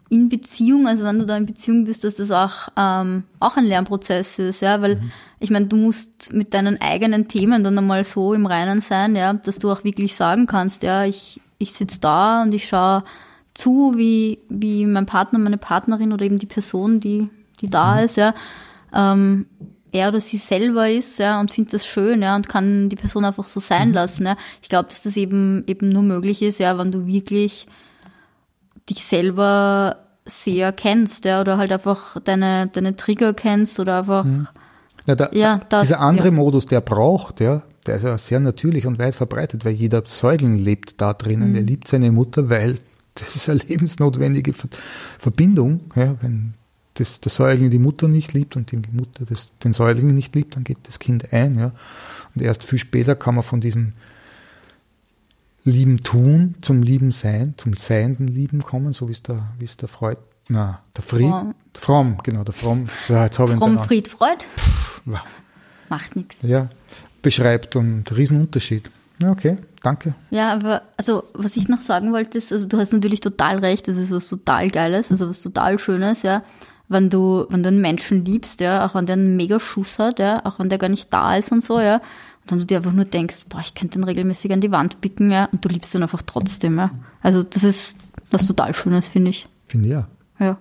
in Beziehung, also wenn du da in Beziehung bist, dass das auch, ähm, auch ein Lernprozess ist. Ja. Weil ich meine, du musst mit deinen eigenen Themen dann einmal so im Reinen sein, ja, dass du auch wirklich sagen kannst, ja, ich, ich sitze da und ich schaue zu, wie, wie mein Partner, meine Partnerin oder eben die Person, die, die da ist, ja, ähm, er oder sie selber ist, ja, und findet das schön, ja, und kann die Person einfach so sein lassen, ja. Ich glaube, dass das eben, eben nur möglich ist, ja, wenn du wirklich dich selber sehr kennst, ja, oder halt einfach deine, deine Trigger kennst oder einfach, Ja, der, Ja, das- dieser andere ja. Modus, der braucht, ja, der ist ja sehr natürlich und weit verbreitet, weil jeder Säugling lebt da drinnen. Mhm. Der liebt seine Mutter, weil das ist eine lebensnotwendige Ver Verbindung. Ja, wenn das, der Säugling die Mutter nicht liebt und die Mutter das, den Säugling nicht liebt, dann geht das Kind ein. Ja. Und erst viel später kann man von diesem lieben Tun zum lieben Sein, zum seienden Lieben kommen, so wie es der, wie es der Freud, na, der Fried, Fromm. Fromm, genau, der Fromm, ja, jetzt habe ich Fromm. Fried, Freud. Wow. Macht nichts. Ja, beschreibt und Riesenunterschied. Ja, okay, danke. Ja, aber also was ich noch sagen wollte ist, also du hast natürlich total recht, das ist was total Geiles, also was total Schönes, ja, wenn du, wenn du einen Menschen liebst, ja, auch wenn der einen mega Schuss hat, ja, auch wenn der gar nicht da ist und so, ja, und dann du dir einfach nur denkst, boah, ich könnte den regelmäßig an die Wand picken, ja, und du liebst ihn einfach trotzdem, ja. Also das ist was total Schönes, finde ich. Finde ich ja. Ja.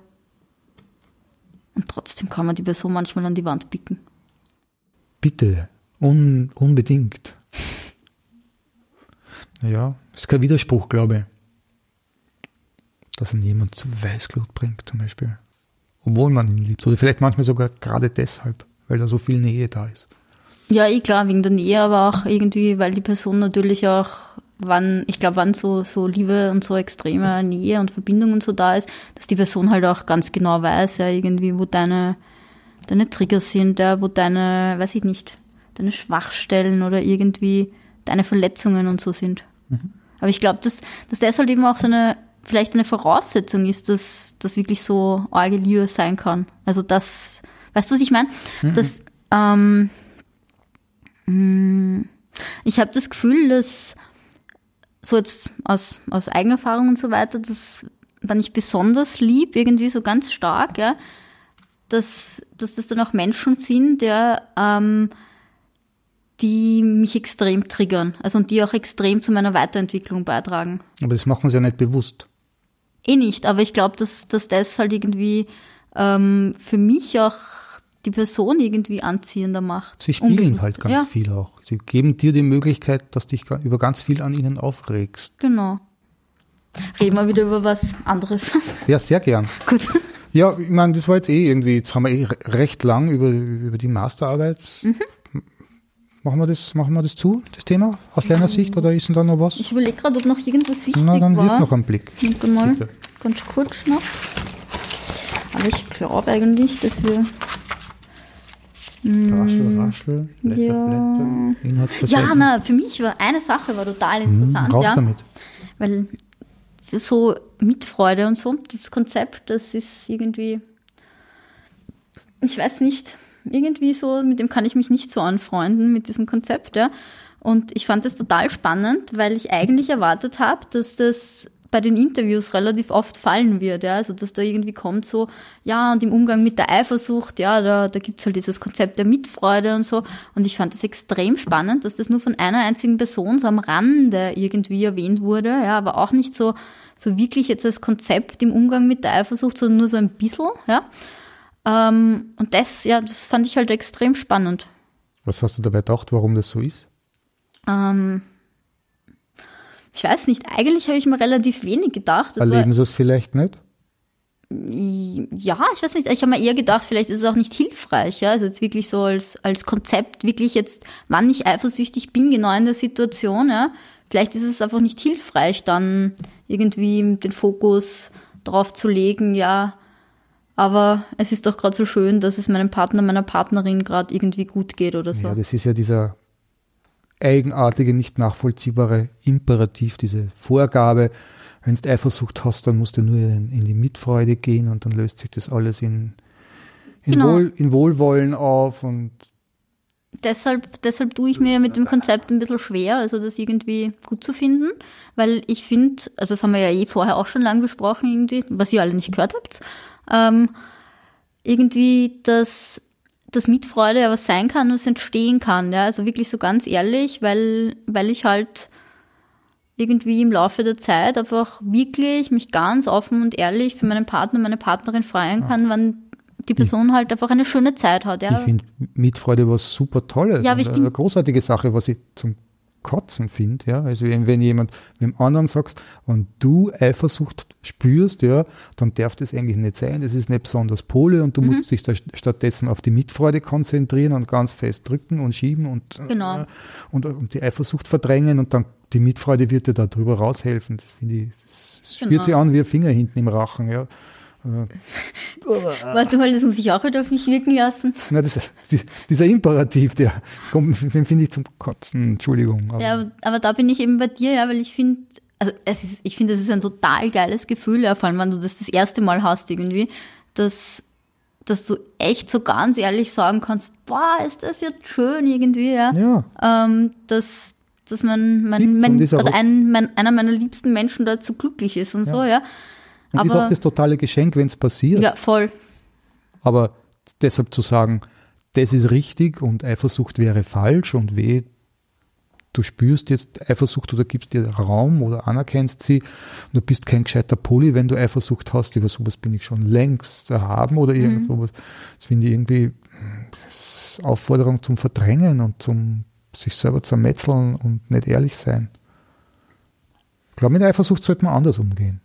Und trotzdem kann man die Person manchmal an die Wand picken. Bitte, un, unbedingt. Ja, ist kein Widerspruch, glaube ich. Dass ihn jemand zu Weißglut bringt, zum Beispiel. Obwohl man ihn liebt. Oder vielleicht manchmal sogar gerade deshalb, weil da so viel Nähe da ist. Ja, eh klar, wegen der Nähe, aber auch irgendwie, weil die Person natürlich auch, wann, ich glaube, wann so, so Liebe und so extreme Nähe und Verbindung und so da ist, dass die Person halt auch ganz genau weiß, ja, irgendwie, wo deine, deine Trigger sind, ja, wo deine, weiß ich nicht, deine Schwachstellen oder irgendwie deine Verletzungen und so sind. Aber ich glaube, dass, dass das halt eben auch so eine, vielleicht eine Voraussetzung ist, dass das wirklich so arge Liebe sein kann. Also das, weißt du, was ich meine? Das, ähm, mh, ich habe das Gefühl, dass so jetzt aus, aus Eigenerfahrung und so weiter, dass wenn ich besonders lieb, irgendwie so ganz stark, ja, dass, dass das dann auch Menschen sind, der, ähm, die mich extrem triggern, also und die auch extrem zu meiner Weiterentwicklung beitragen. Aber das machen sie ja nicht bewusst. Eh nicht, aber ich glaube, dass, dass das halt irgendwie ähm, für mich auch die Person irgendwie anziehender macht. Sie spiegeln Unbewusst. halt ganz ja, viel auch. Sie geben dir die Möglichkeit, dass dich über ganz viel an ihnen aufregst. Genau. Reden wir wieder über was anderes. Ja, sehr gern. Gut. Ja, ich meine, das war jetzt eh irgendwie, jetzt haben wir eh re- recht lang über, über die Masterarbeit. Mhm. Machen wir das, machen wir das zu, das Thema, aus deiner Sicht, oder ist denn da noch was? Ich überlege gerade, ob noch irgendwas wichtig Na, dann war. wird noch ein Blick. Warte mal, Bitte. ganz kurz noch. Aber ich glaube eigentlich, dass wir. Raschel, raschel, Blätter, Mm, ja. Blätter. Ja, na, für mich war eine Sache war total Mhm, interessant, raus ja. damit. Weil es ist so Mitfreude und so, das Konzept, das ist irgendwie, ich weiß nicht, irgendwie so, mit dem kann ich mich nicht so anfreunden, mit diesem Konzept, ja. Und ich fand das total spannend, weil ich eigentlich erwartet habe, dass das bei den Interviews relativ oft fallen wird, ja. Also, dass da irgendwie kommt so, ja, und im Umgang mit der Eifersucht, ja, da, da gibt's halt dieses Konzept der Mitfreude und so. Und ich fand das extrem spannend, dass das nur von einer einzigen Person so am Rande irgendwie erwähnt wurde, ja, aber auch nicht so, so wirklich jetzt als Konzept im Umgang mit der Eifersucht, sondern nur so ein bisschen, ja. Ähm, und das, ja, das fand ich halt extrem spannend. Was hast du dabei gedacht, warum das so ist? Ähm, ich weiß nicht, eigentlich habe ich mir relativ wenig gedacht. Das Erleben sie es vielleicht nicht? ja, ich weiß nicht, ich habe mir eher gedacht, vielleicht ist es auch nicht hilfreich, ja, also jetzt wirklich so als, als Konzept, wirklich jetzt, wann ich eifersüchtig bin, genau in der Situation, ja, vielleicht ist es einfach nicht hilfreich, dann irgendwie den Fokus drauf zu legen, ja, aber es ist doch gerade so schön, dass es meinem Partner, meiner Partnerin gerade irgendwie gut geht oder so. Ja, das ist ja dieser eigenartige, nicht nachvollziehbare Imperativ, diese Vorgabe. Wenn du Eifersucht hast, dann musst du nur in, in die Mitfreude gehen und dann löst sich das alles in, in, Genau. Wohl, in Wohlwollen auf und deshalb, deshalb tue ich mir mit dem Konzept ein bisschen schwer, also das irgendwie gut zu finden, weil ich finde, also das haben wir ja eh vorher auch schon lang besprochen, irgendwie, was ihr alle nicht gehört habt, ähm, irgendwie, dass das Mitfreude ja was sein kann und es entstehen kann, ja, also wirklich so ganz ehrlich, weil, weil ich halt irgendwie im Laufe der Zeit einfach wirklich mich ganz offen und ehrlich für meinen Partner, meine Partnerin freuen kann, wenn die Person halt einfach eine schöne Zeit hat, ja. ich finde Mitfreude was super Tolles. Ja, ich und bin- eine großartige Sache, was ich zum Kotzen finde. Ja? Also wenn, jemand dem anderen sagst, wenn du Eifersucht spürst, ja, dann darf das eigentlich nicht sein. Das ist nicht besonders Pole und du Mhm. musst dich da stattdessen auf die Mitfreude konzentrieren und ganz fest drücken und schieben und, Genau. äh, und, und die Eifersucht verdrängen und dann die Mitfreude wird dir da drüber raushelfen. Das finde ich, das Es spürt sich an wie ein Finger hinten im Rachen, ja. Warte mal, das muss ich auch wieder auf mich wirken lassen. Na, das, dieser Imperativ, der kommt, den finde ich zum Kotzen, Entschuldigung. Aber. Ja, aber, aber, da bin ich eben bei dir, ja, weil ich finde, also es ist, ich finde, das ist ein total geiles Gefühl, ja, vor allem wenn du das das erste Mal hast irgendwie, dass, dass du echt so ganz ehrlich sagen kannst, boah, ist das jetzt schön irgendwie, ja. ja. Ähm, dass, dass man, mein, mein, oder ein, mein, einer meiner liebsten Menschen dazu glücklich ist und ja. so, ja. Und aber, ist auch das totale Geschenk, wenn es passiert. Ja, voll. Aber deshalb zu sagen, das ist richtig und Eifersucht wäre falsch und weh, du spürst jetzt Eifersucht oder gibst dir Raum oder anerkennst sie und du bist kein gescheiter Poli, wenn du Eifersucht hast, über sowas bin ich schon längst erhaben oder irgend mhm. sowas. Das finde ich irgendwie Aufforderung zum Verdrängen und zum sich selber zermetzeln und nicht ehrlich sein. Ich glaube, mit Eifersucht sollte man anders umgehen.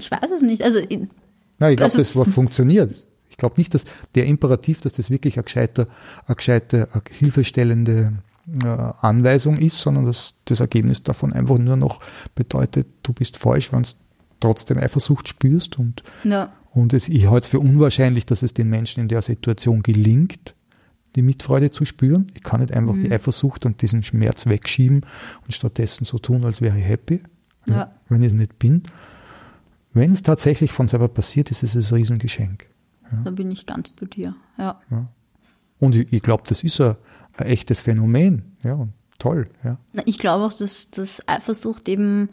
Ich weiß es nicht. Also, Nein, ich glaube, also, das was funktioniert. Ich glaube nicht, dass der Imperativ, dass das wirklich eine gescheite, eine gescheite, eine hilfestellende äh, Anweisung ist, sondern dass das Ergebnis davon einfach nur noch bedeutet, du bist falsch, wenn du trotzdem Eifersucht spürst. Und, ja. und es, ich halte es für unwahrscheinlich, dass es den Menschen in der Situation gelingt, die Mitfreude zu spüren. Ich kann nicht einfach mhm. die Eifersucht und diesen Schmerz wegschieben und stattdessen so tun, als wäre ich happy, ja. wenn ich es nicht bin. Wenn es tatsächlich von selber passiert, ist es ein Riesengeschenk. Ja. Da bin ich ganz bei dir, ja. ja. Und ich, ich glaube, das ist ein, ein, echtes Phänomen, ja, toll, ja. Ich glaube auch, dass, dass Eifersucht eben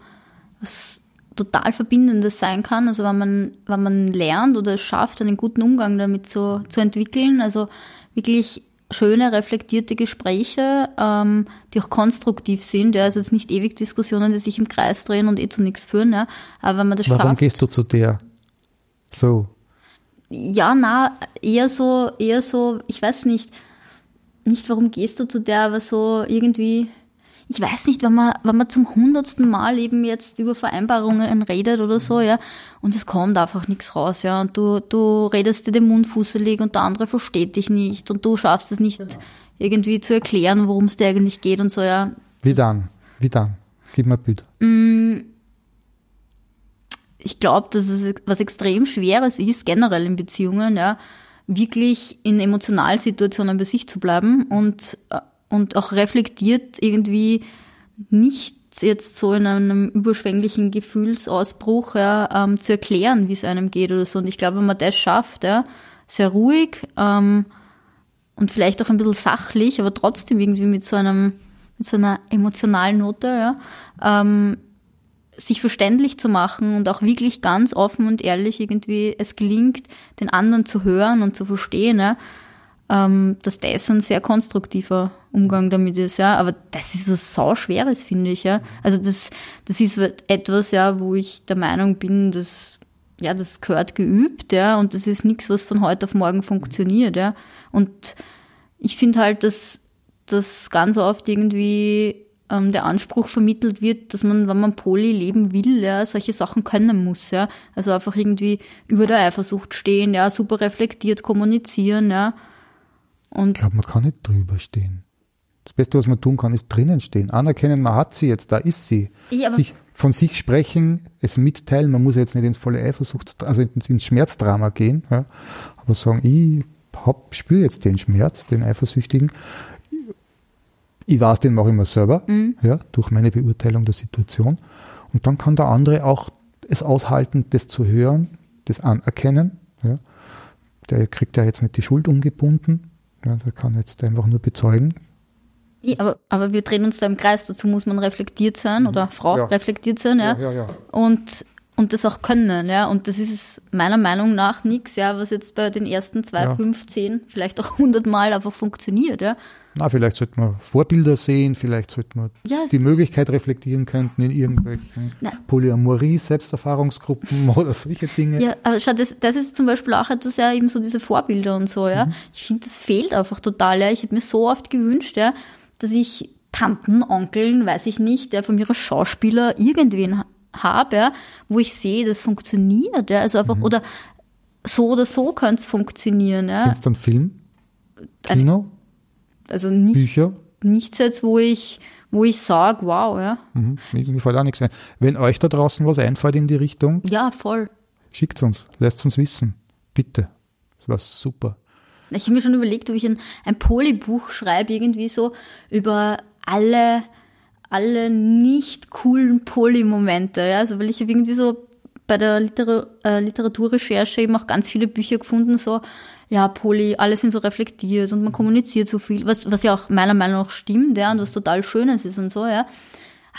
was total Verbindendes sein kann. Also wenn man, wenn man lernt oder es schafft, einen guten Umgang damit zu, zu entwickeln, also wirklich schöne, reflektierte Gespräche, ähm, die auch konstruktiv sind. Ja, also jetzt nicht ewig Diskussionen, die sich im Kreis drehen und eh zu nichts führen. Ja. Aber wenn man das Warum schafft, gehst du zu der? So. Ja, na, eher so, eher so, ich weiß nicht, nicht warum gehst du zu der, aber so irgendwie, ich weiß nicht, wenn man, wenn man zum hundertsten Mal eben jetzt über Vereinbarungen redet oder so, ja, und es kommt einfach nichts raus, ja, und du, du redest dir den Mund fusselig und der andere versteht dich nicht und du schaffst es nicht genau. irgendwie zu erklären, worum es dir eigentlich geht und so, ja. Wie dann? Wie dann? Gib mir bitte. Mm, ich glaube, dass es was extrem Schweres ist, generell in Beziehungen, ja, wirklich in Emotionalsituationen bei sich zu bleiben und äh, und auch reflektiert irgendwie nicht jetzt so in einem überschwänglichen Gefühlsausbruch ja, ähm, zu erklären, wie es einem geht oder so. Und ich glaube, wenn man das schafft, ja, sehr ruhig ähm, und vielleicht auch ein bisschen sachlich, aber trotzdem irgendwie mit so einem mit so einer emotionalen Note, ja, ähm, sich verständlich zu machen und auch wirklich ganz offen und ehrlich irgendwie es gelingt, den anderen zu hören und zu verstehen, ja, ähm, dass das ein sehr konstruktiver Umgang damit ist, ja. Aber das ist was sau Schweres, finde ich, ja. Also das, das ist etwas, ja, wo ich der Meinung bin, dass, ja, das gehört geübt, ja, und das ist nichts, was von heute auf morgen funktioniert, ja. Und ich finde halt, dass, dass ganz oft irgendwie ähm, der Anspruch vermittelt wird, dass man, wenn man Poli leben will, ja, solche Sachen können muss, ja. Also einfach irgendwie über der Eifersucht stehen, ja, super reflektiert kommunizieren, ja. Und ich glaube, man kann nicht drüber stehen. Das Beste, was man tun kann, ist drinnen stehen. Anerkennen, man hat sie jetzt, da ist sie. Ja, sich von sich sprechen, es mitteilen, man muss jetzt nicht ins volle Eifersucht, also ins Schmerzdrama gehen, ja, aber sagen, ich hab, spüre jetzt den Schmerz, den Eifersüchtigen. Ich weiß den auch immer selber, mhm. ja, durch meine Beurteilung der Situation. Und dann kann der andere auch es aushalten, das zu hören, das anerkennen. Ja. Der kriegt ja jetzt nicht die Schuld umgebunden, ja, der kann jetzt einfach nur bezeugen. Ja, aber, aber wir drehen uns da im Kreis, dazu muss man reflektiert sein mhm. oder Frau ja. reflektiert sein, ja. ja, ja und, und das auch können, ja. Und das ist meiner Meinung nach nichts, ja, was jetzt bei den ersten zwei, ja. fünf, zehn, vielleicht auch hundert Mal einfach funktioniert, ja. Na, vielleicht sollte man Vorbilder sehen, vielleicht sollte man ja, die Möglichkeit reflektieren könnten in irgendwelchen Polyamorie, Selbsterfahrungsgruppen oder solche Dinge. Ja, aber schau, das, das ist zum Beispiel auch etwas, ja, eben so diese Vorbilder und so, ja. Mhm. Ich finde, das fehlt einfach total, ja. Ich habe mir so oft gewünscht, ja, dass ich Tanten, Onkeln, weiß ich nicht, der von ihrer Schauspieler irgendwen habe, ja, wo ich sehe, das funktioniert, ja. Also einfach, mhm. oder so oder so könnte es funktionieren, ja. Kennst du einen Film? Kino? Also nicht, Bücher? nichts jetzt, wo ich, wo ich sage, wow, ja. Mhm. Mir, fällt auch nichts ein. Wenn euch da draußen was einfällt in die Richtung, Ja, voll. schickt uns, lasst uns wissen. Bitte. Das war super. Ich habe mir schon überlegt, ob ich ein, ein Polybuch schreibe, irgendwie so über alle, alle nicht coolen Poly-Momente. Ja? Also, weil ich habe irgendwie so bei der Liter äh, Literaturrecherche eben auch ganz viele Bücher gefunden, so, ja, Poly, alle sind so reflektiert und man kommuniziert so viel, was, was ja auch meiner Meinung nach stimmt, ja, und was total Schönes ist und so, ja.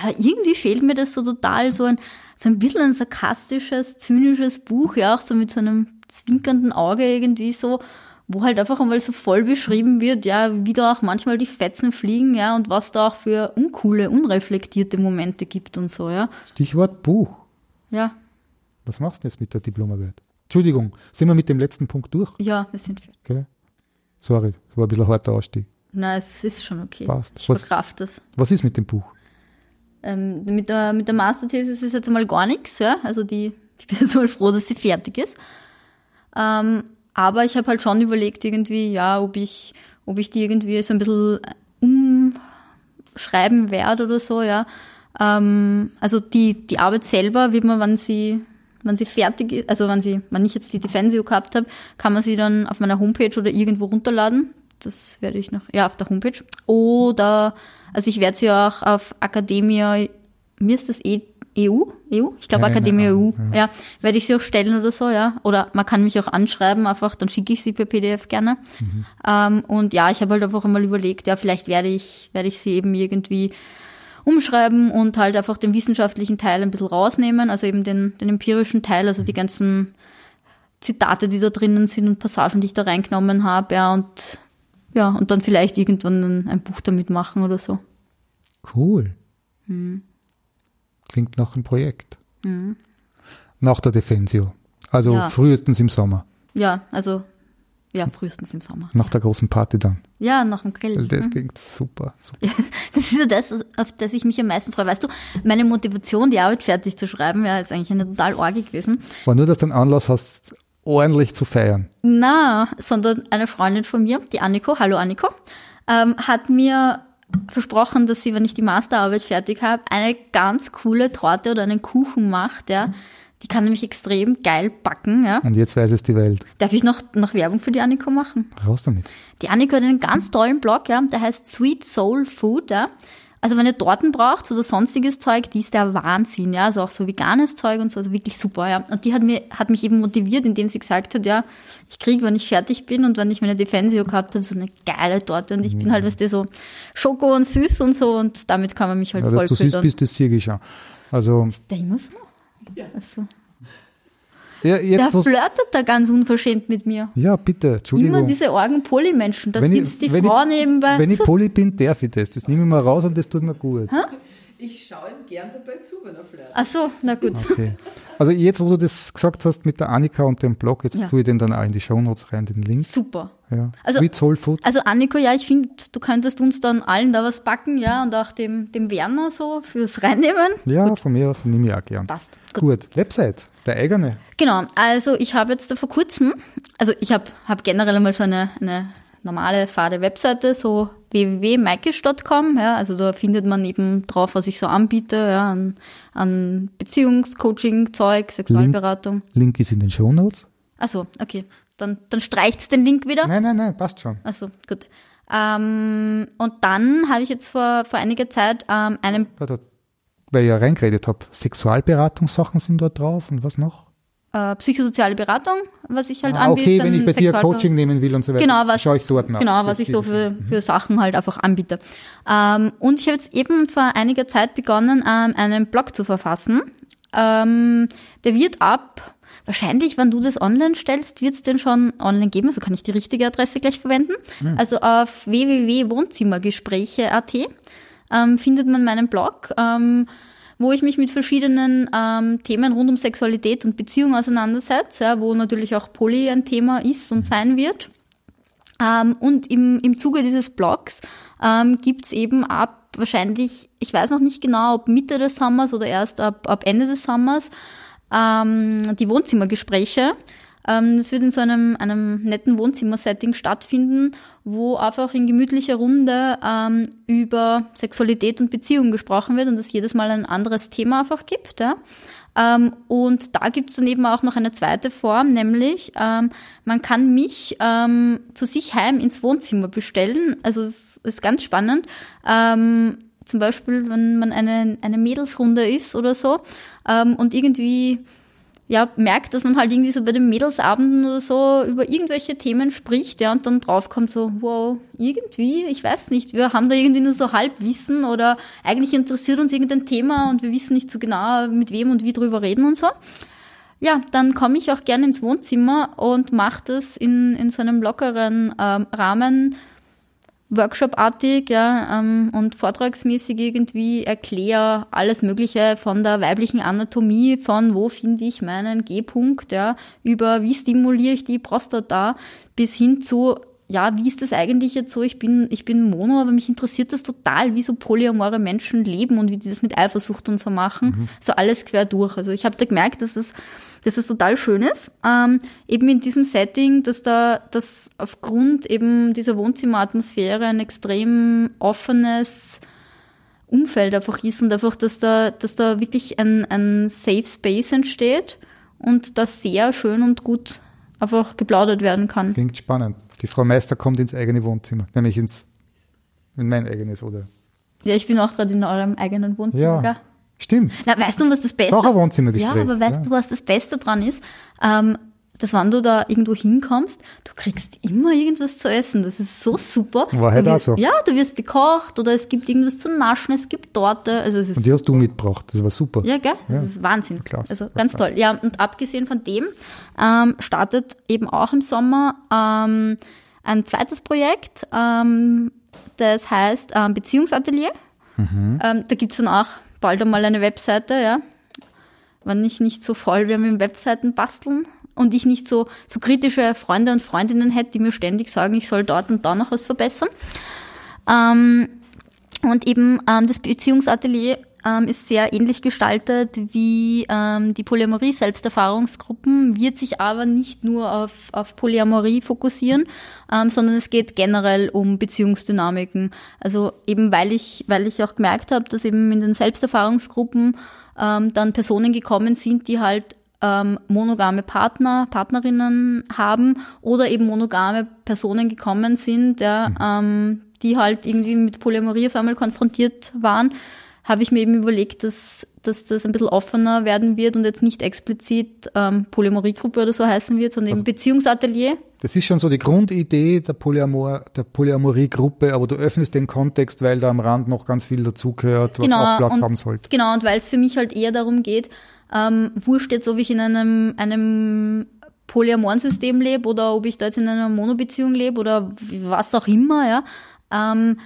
Aber irgendwie fehlt mir das so total, so ein, so ein bisschen ein sarkastisches, zynisches Buch, ja, auch so mit so einem zwinkernden Auge irgendwie so, wo halt einfach einmal so voll beschrieben wird, ja, wie da auch manchmal die Fetzen fliegen, ja, und was da auch für uncoole, unreflektierte Momente gibt und so, ja. Stichwort Buch. Ja, Was machst du jetzt mit der Diplomarbeit? Entschuldigung, sind wir mit dem letzten Punkt durch? ja, wir sind fertig. Okay. Sorry, das war ein bisschen ein harter Ausstieg. Na, es ist schon okay. Passt. Ich Was- verkraft das. Was ist mit dem Buch? Ähm, mit der, mit der Masterthesis ist jetzt einmal gar nichts, ja. Also die, ich bin jetzt mal froh, dass sie fertig ist. Ähm, aber ich habe halt schon überlegt, irgendwie, ja, ob ich, ob ich die irgendwie so ein bisschen umschreiben werde oder so, ja. Ähm, also die, die Arbeit selber wird man, wenn sie, wenn sie fertig ist, also wenn sie, wenn ich jetzt die Defensio gehabt habe, kann man sie dann auf meiner Homepage oder irgendwo runterladen. Das werde ich noch, ja, auf der Homepage. Oder, also ich werde sie auch auf Academia, mir ist das eh EU? EU? Ich glaube Keine Academia EU. Ahnung, Ja. werde ich sie auch stellen oder so, ja. Oder man kann mich auch anschreiben, einfach, dann schicke ich sie per PDF gerne. Ähm, und ja, ich habe halt einfach einmal überlegt, ja, vielleicht werde ich, werde ich sie eben irgendwie umschreiben und halt einfach den wissenschaftlichen Teil ein bisschen rausnehmen, also eben den, den empirischen Teil, also die ganzen Zitate, die da drinnen sind und Passagen, die ich da reingenommen habe, ja, und ja, und dann vielleicht irgendwann ein, ein Buch damit machen oder so. Cool. Hm. Klingt nach einem Projekt. Nach der Defensio. Also Ja. frühestens im Sommer. Ja, also ja, frühestens im Sommer. Nach der großen Party dann. Ja, nach dem Grill. Das ne? klingt super. super. Das ist ja das, auf das ich mich am meisten freue. Weißt du, meine Motivation, die Arbeit fertig zu schreiben, ja, ist eigentlich eine total Orgie gewesen. War nur, dass du einen Anlass hast, ordentlich zu feiern. Na, sondern eine Freundin von mir, die Anniko, hallo Anniko, ähm, hat mir versprochen, dass sie, wenn ich die Masterarbeit fertig habe, eine ganz coole Torte oder einen Kuchen macht, ja. Die kann nämlich extrem geil backen, ja. Und jetzt weiß es die Welt. Darf ich noch, noch Werbung für die Anniko machen? Raus damit. Die Anniko hat einen ganz tollen Blog, ja, der heißt Sweet Soul Food, ja. Also wenn ihr Torten braucht oder sonstiges Zeug, die ist der Wahnsinn, ja, also auch so veganes Zeug und so, also wirklich super, ja. Und die hat mir, hat mich eben motiviert, indem sie gesagt hat, ja, ich kriege, wenn ich fertig bin und wenn ich meine Defensio gehabt habe, so eine geile Torte und ich bin halt, weißt du, so Schoko und süß und so und damit kann man mich halt Ja, voll dass du süß bist, das sehe ich schon. Also, Der immer so? Also, ja, der jetzt was, flirtet da ganz unverschämt mit mir. ja, bitte, Immer Entschuldigung. diese Orgen-Poly-Menschen, da Wenn ich- sitzt die wenn ich- Frau nebenbei. Wenn ich Poli bin, darf ich das. Das nehme ich mal raus und das tut mir gut. Ich schaue ihm gern dabei zu, wenn er flirtet. Ach so, na gut. Okay. Also jetzt, wo du das gesagt hast mit der Annika und dem Blog, jetzt Ja. tue ich den dann auch in die Shownotes rein, den Link. Super. Ja. Also- Sweet Soul Food. Also Anniko, ja, ich finde, du könntest uns dann allen da was backen, ja, und auch dem, dem Werner so fürs Reinnehmen. Ja, von mir aus nehme ich auch gern. Passt. Gut. Gut. Website, der eigene. Genau, also ich habe jetzt da vor kurzem, also ich habe hab generell einmal so eine, eine normale, fade Webseite, so www.maikisch.com, ja, also da findet man eben drauf, was ich so anbiete, ja, an, an Beziehungscoaching-Zeug, Sexualberatung. Link ist in den Shownotes. Achso, okay, dann, dann streicht's den Link wieder. Nein, nein, nein, passt schon. Also gut. Ähm, und dann habe ich jetzt vor, vor einiger Zeit ähm, einen Weil ich ja reingeredet habe, Sexualberatungssachen sind dort drauf und was noch? Äh, psychosoziale Beratung, was ich halt Ah, anbiete. okay, wenn ich bei dir Coaching nehmen will und so weiter, Genau, was, schaue ich dort nach. genau, was ich so für, für Sachen halt einfach anbiete. Ähm, und ich habe jetzt eben vor einiger Zeit begonnen, ähm, einen Blog zu verfassen. Ähm, der wird ab, wahrscheinlich, wenn du das online stellst, wird es den schon online geben. Also kann ich die richtige Adresse gleich verwenden. Hm. Also auf www.wohnzimmergespräche.at ähm, findet man meinen Blog. Ähm, wo ich mich mit verschiedenen ähm, Themen rund um Sexualität und Beziehung auseinandersetze, ja, wo natürlich auch Poly ein Thema ist und sein wird. Ähm, und im, im Zuge dieses Blogs ähm, gibt's eben ab wahrscheinlich, ich weiß noch nicht genau, ob Mitte des Sommers oder erst ab, ab Ende des Sommers, ähm, die Wohnzimmergespräche, Ähm, das wird in so einem, einem netten Wohnzimmer-Setting stattfinden, wo einfach in gemütlicher Runde ähm, über Sexualität und Beziehung gesprochen wird und es jedes Mal ein anderes Thema einfach gibt. Ja. Ähm, und da gibt's dann eben auch noch eine zweite Form, nämlich ähm, man kann mich ähm, zu sich heim ins Wohnzimmer bestellen. Also es ist ganz spannend. Ähm, zum Beispiel, wenn man eine, eine Mädelsrunde ist oder so ähm, und irgendwie ja, merkt, dass man halt irgendwie so bei den Mädelsabenden oder so über irgendwelche Themen spricht, ja, und dann draufkommt so, wow, irgendwie, ich weiß nicht, wir haben da irgendwie nur so Halbwissen oder eigentlich interessiert uns irgendein Thema und wir wissen nicht so genau, mit wem und wie drüber reden und so. Ja, dann komme ich auch gerne ins Wohnzimmer und mache das in, in so einem lockeren ähm, Rahmen, Workshop-artig ja, ähm, und vortragsmäßig irgendwie erkläre alles Mögliche von der weiblichen Anatomie, von wo finde ich meinen G-Punkt, ja, über wie stimuliere ich die Prostata, bis hin zu ja, wie ist das eigentlich jetzt so? Ich bin, ich bin Mono, aber mich interessiert das total, wie so polyamore Menschen leben und wie die das mit Eifersucht und so machen. Mhm. So alles quer durch. Also ich habe da gemerkt, dass es, dass es total schön ist. Ähm, eben in diesem Setting, dass da, dass aufgrund eben dieser Wohnzimmeratmosphäre ein extrem offenes Umfeld einfach ist und einfach, dass da, dass da wirklich ein, ein Safe Space entsteht und das sehr schön und gut einfach geplaudert werden kann. Klingt spannend. Die Frau Meister kommt ins eigene Wohnzimmer, nämlich ins in mein eigenes, oder? Ja, ich bin auch gerade in eurem eigenen Wohnzimmer. Ja, gell? stimmt. Na, weißt du, was das Beste? ist? auch ein Wohnzimmergespräch. Ja, aber weißt ja. du, was das Beste dran ist? Ähm, dass wenn du da irgendwo hinkommst, du kriegst immer irgendwas zu essen. Das ist so super. War halt auch so. Ja, du wirst bekocht oder es gibt irgendwas zu naschen, es gibt Torte. Also es ist und die hast du mitgebracht, das war super. Ja, gell? Das ja. ist Wahnsinn. Klasse. Also ganz toll. Ja, und abgesehen von dem ähm, startet eben auch im Sommer ähm, ein zweites Projekt, ähm, das heißt ähm, Beziehungsatelier. Mhm. Ähm, da gibt's dann auch bald einmal eine Webseite, ja. Wenn ich nicht so voll wäre mit Webseiten basteln und ich nicht so, so kritische Freunde und Freundinnen hätte, die mir ständig sagen, ich soll dort und da noch was verbessern. Ähm, und eben ähm, das Beziehungsatelier ähm, ist sehr ähnlich gestaltet wie ähm, die Polyamorie-Selbsterfahrungsgruppen, wird sich aber nicht nur auf, auf Polyamorie fokussieren, ähm, sondern es geht generell um Beziehungsdynamiken. Also eben weil ich, weil ich auch gemerkt habe, dass eben in den Selbsterfahrungsgruppen ähm, dann Personen gekommen sind, die halt ähm, monogame Partner, Partnerinnen haben oder eben monogame Personen gekommen sind, ja, mhm. ähm, die halt irgendwie mit Polyamorie auf einmal konfrontiert waren, habe ich mir eben überlegt, dass, dass das ein bisschen offener werden wird und jetzt nicht explizit ähm, Polymoriegruppe oder so heißen wird, sondern also, eben Beziehungsatelier. Das ist schon so die Grundidee der, Polyamor, der Polyamoriegruppe, aber du öffnest den Kontext, weil da am Rand noch ganz viel dazugehört, was genau, auch Platz und, haben sollte. Genau, und weil es für mich halt eher darum geht, ähm, wurscht jetzt, ob ich in einem, einem polyamoren System lebe oder ob ich da jetzt in einer Monobeziehung lebe oder was auch immer, ja. Ähm,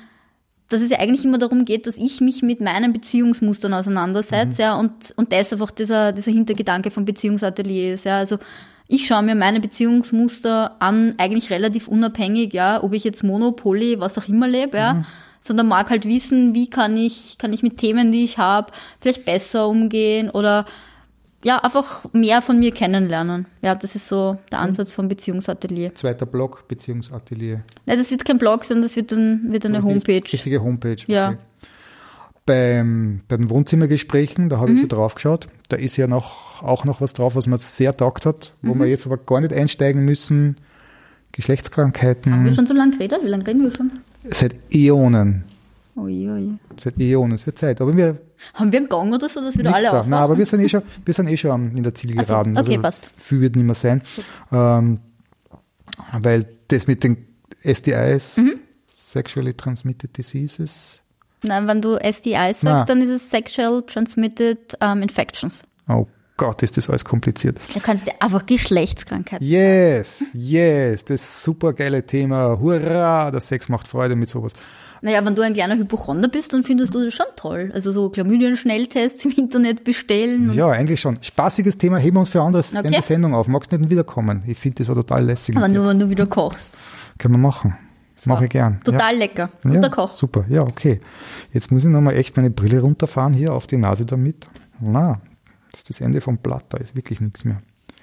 dass es ja eigentlich immer darum geht, dass ich mich mit meinen Beziehungsmustern auseinandersetze, mhm. ja, und, und das einfach dieser, dieser Hintergedanke vom Beziehungsatelier ist, ja. Also ich schaue mir meine Beziehungsmuster an, eigentlich relativ unabhängig, ja, ob ich jetzt Mono, Poly, was auch immer lebe, ja. Mhm. Sondern mag halt wissen, wie kann ich, kann ich mit Themen, die ich habe, vielleicht besser umgehen oder ja, einfach mehr von mir kennenlernen. Ja, das ist so der Ansatz vom Beziehungsatelier. Zweiter Blog, Beziehungsatelier. Nein, das wird kein Blog, sondern das wird dann wird eine Homepage. Richtige Homepage. Ja. Okay. Beim, bei den Wohnzimmergesprächen, da habe mhm. ich schon drauf geschaut, da ist ja noch, auch noch was drauf, was mir sehr taugt hat, wo mhm. wir jetzt aber gar nicht einsteigen müssen. Geschlechtskrankheiten. Haben wir schon so lange geredet? Wie lange reden wir schon? Seit Äonen. Ui, ui. Seit Äonen, es wird Zeit. Aber wir haben wir einen Gang oder so, dass wir da alle aufwachen? Nein, aber wir sind eh schon, wir sind eh schon in der Zielgeraden. Also, okay, also passt. Viel wird nicht mehr sein. Ähm, weil das mit den STIs, mhm. Sexually Transmitted Diseases. Nein, wenn du STIs sagst, dann ist es Sexual Transmitted um, Infections. Oh Gott, ist das alles kompliziert. Du kannst dir einfach Geschlechtskrankheit. Yes, yes, das super geile Thema. Hurra, der Sex macht Freude mit sowas. Naja, wenn du ein kleiner Hypochonder bist, dann findest du das schon toll. Also so Chlamydien-Schnelltests im Internet bestellen. Ja, eigentlich schon. Spaßiges Thema, heben wir uns für anderes okay. in der Sendung auf. Magst du nicht wiederkommen? Ich finde, das war total lässig. Aber nur, wenn du wieder kochst. Können wir machen. Das mache ich gern. Total ja. lecker. Guter ja, Koch. Super, ja, okay. Jetzt muss ich nochmal echt meine Brille runterfahren hier auf die Nase damit. Na, das ist das Ende vom Blatt, da ist wirklich nichts mehr.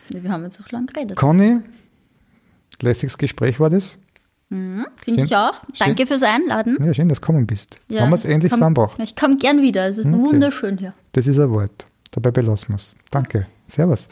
Wir haben jetzt auch lang geredet. Conny, lässiges Gespräch war das. Finde Schön. ich auch. Danke fürs Einladen. Ja, schön, dass du gekommen bist. Jetzt Ja, haben wir es endlich zusammengebracht. Ich komme gern wieder. Es ist Okay. wunderschön hier. Das ist ein Wort. Dabei belassen wir es. Danke. Servus.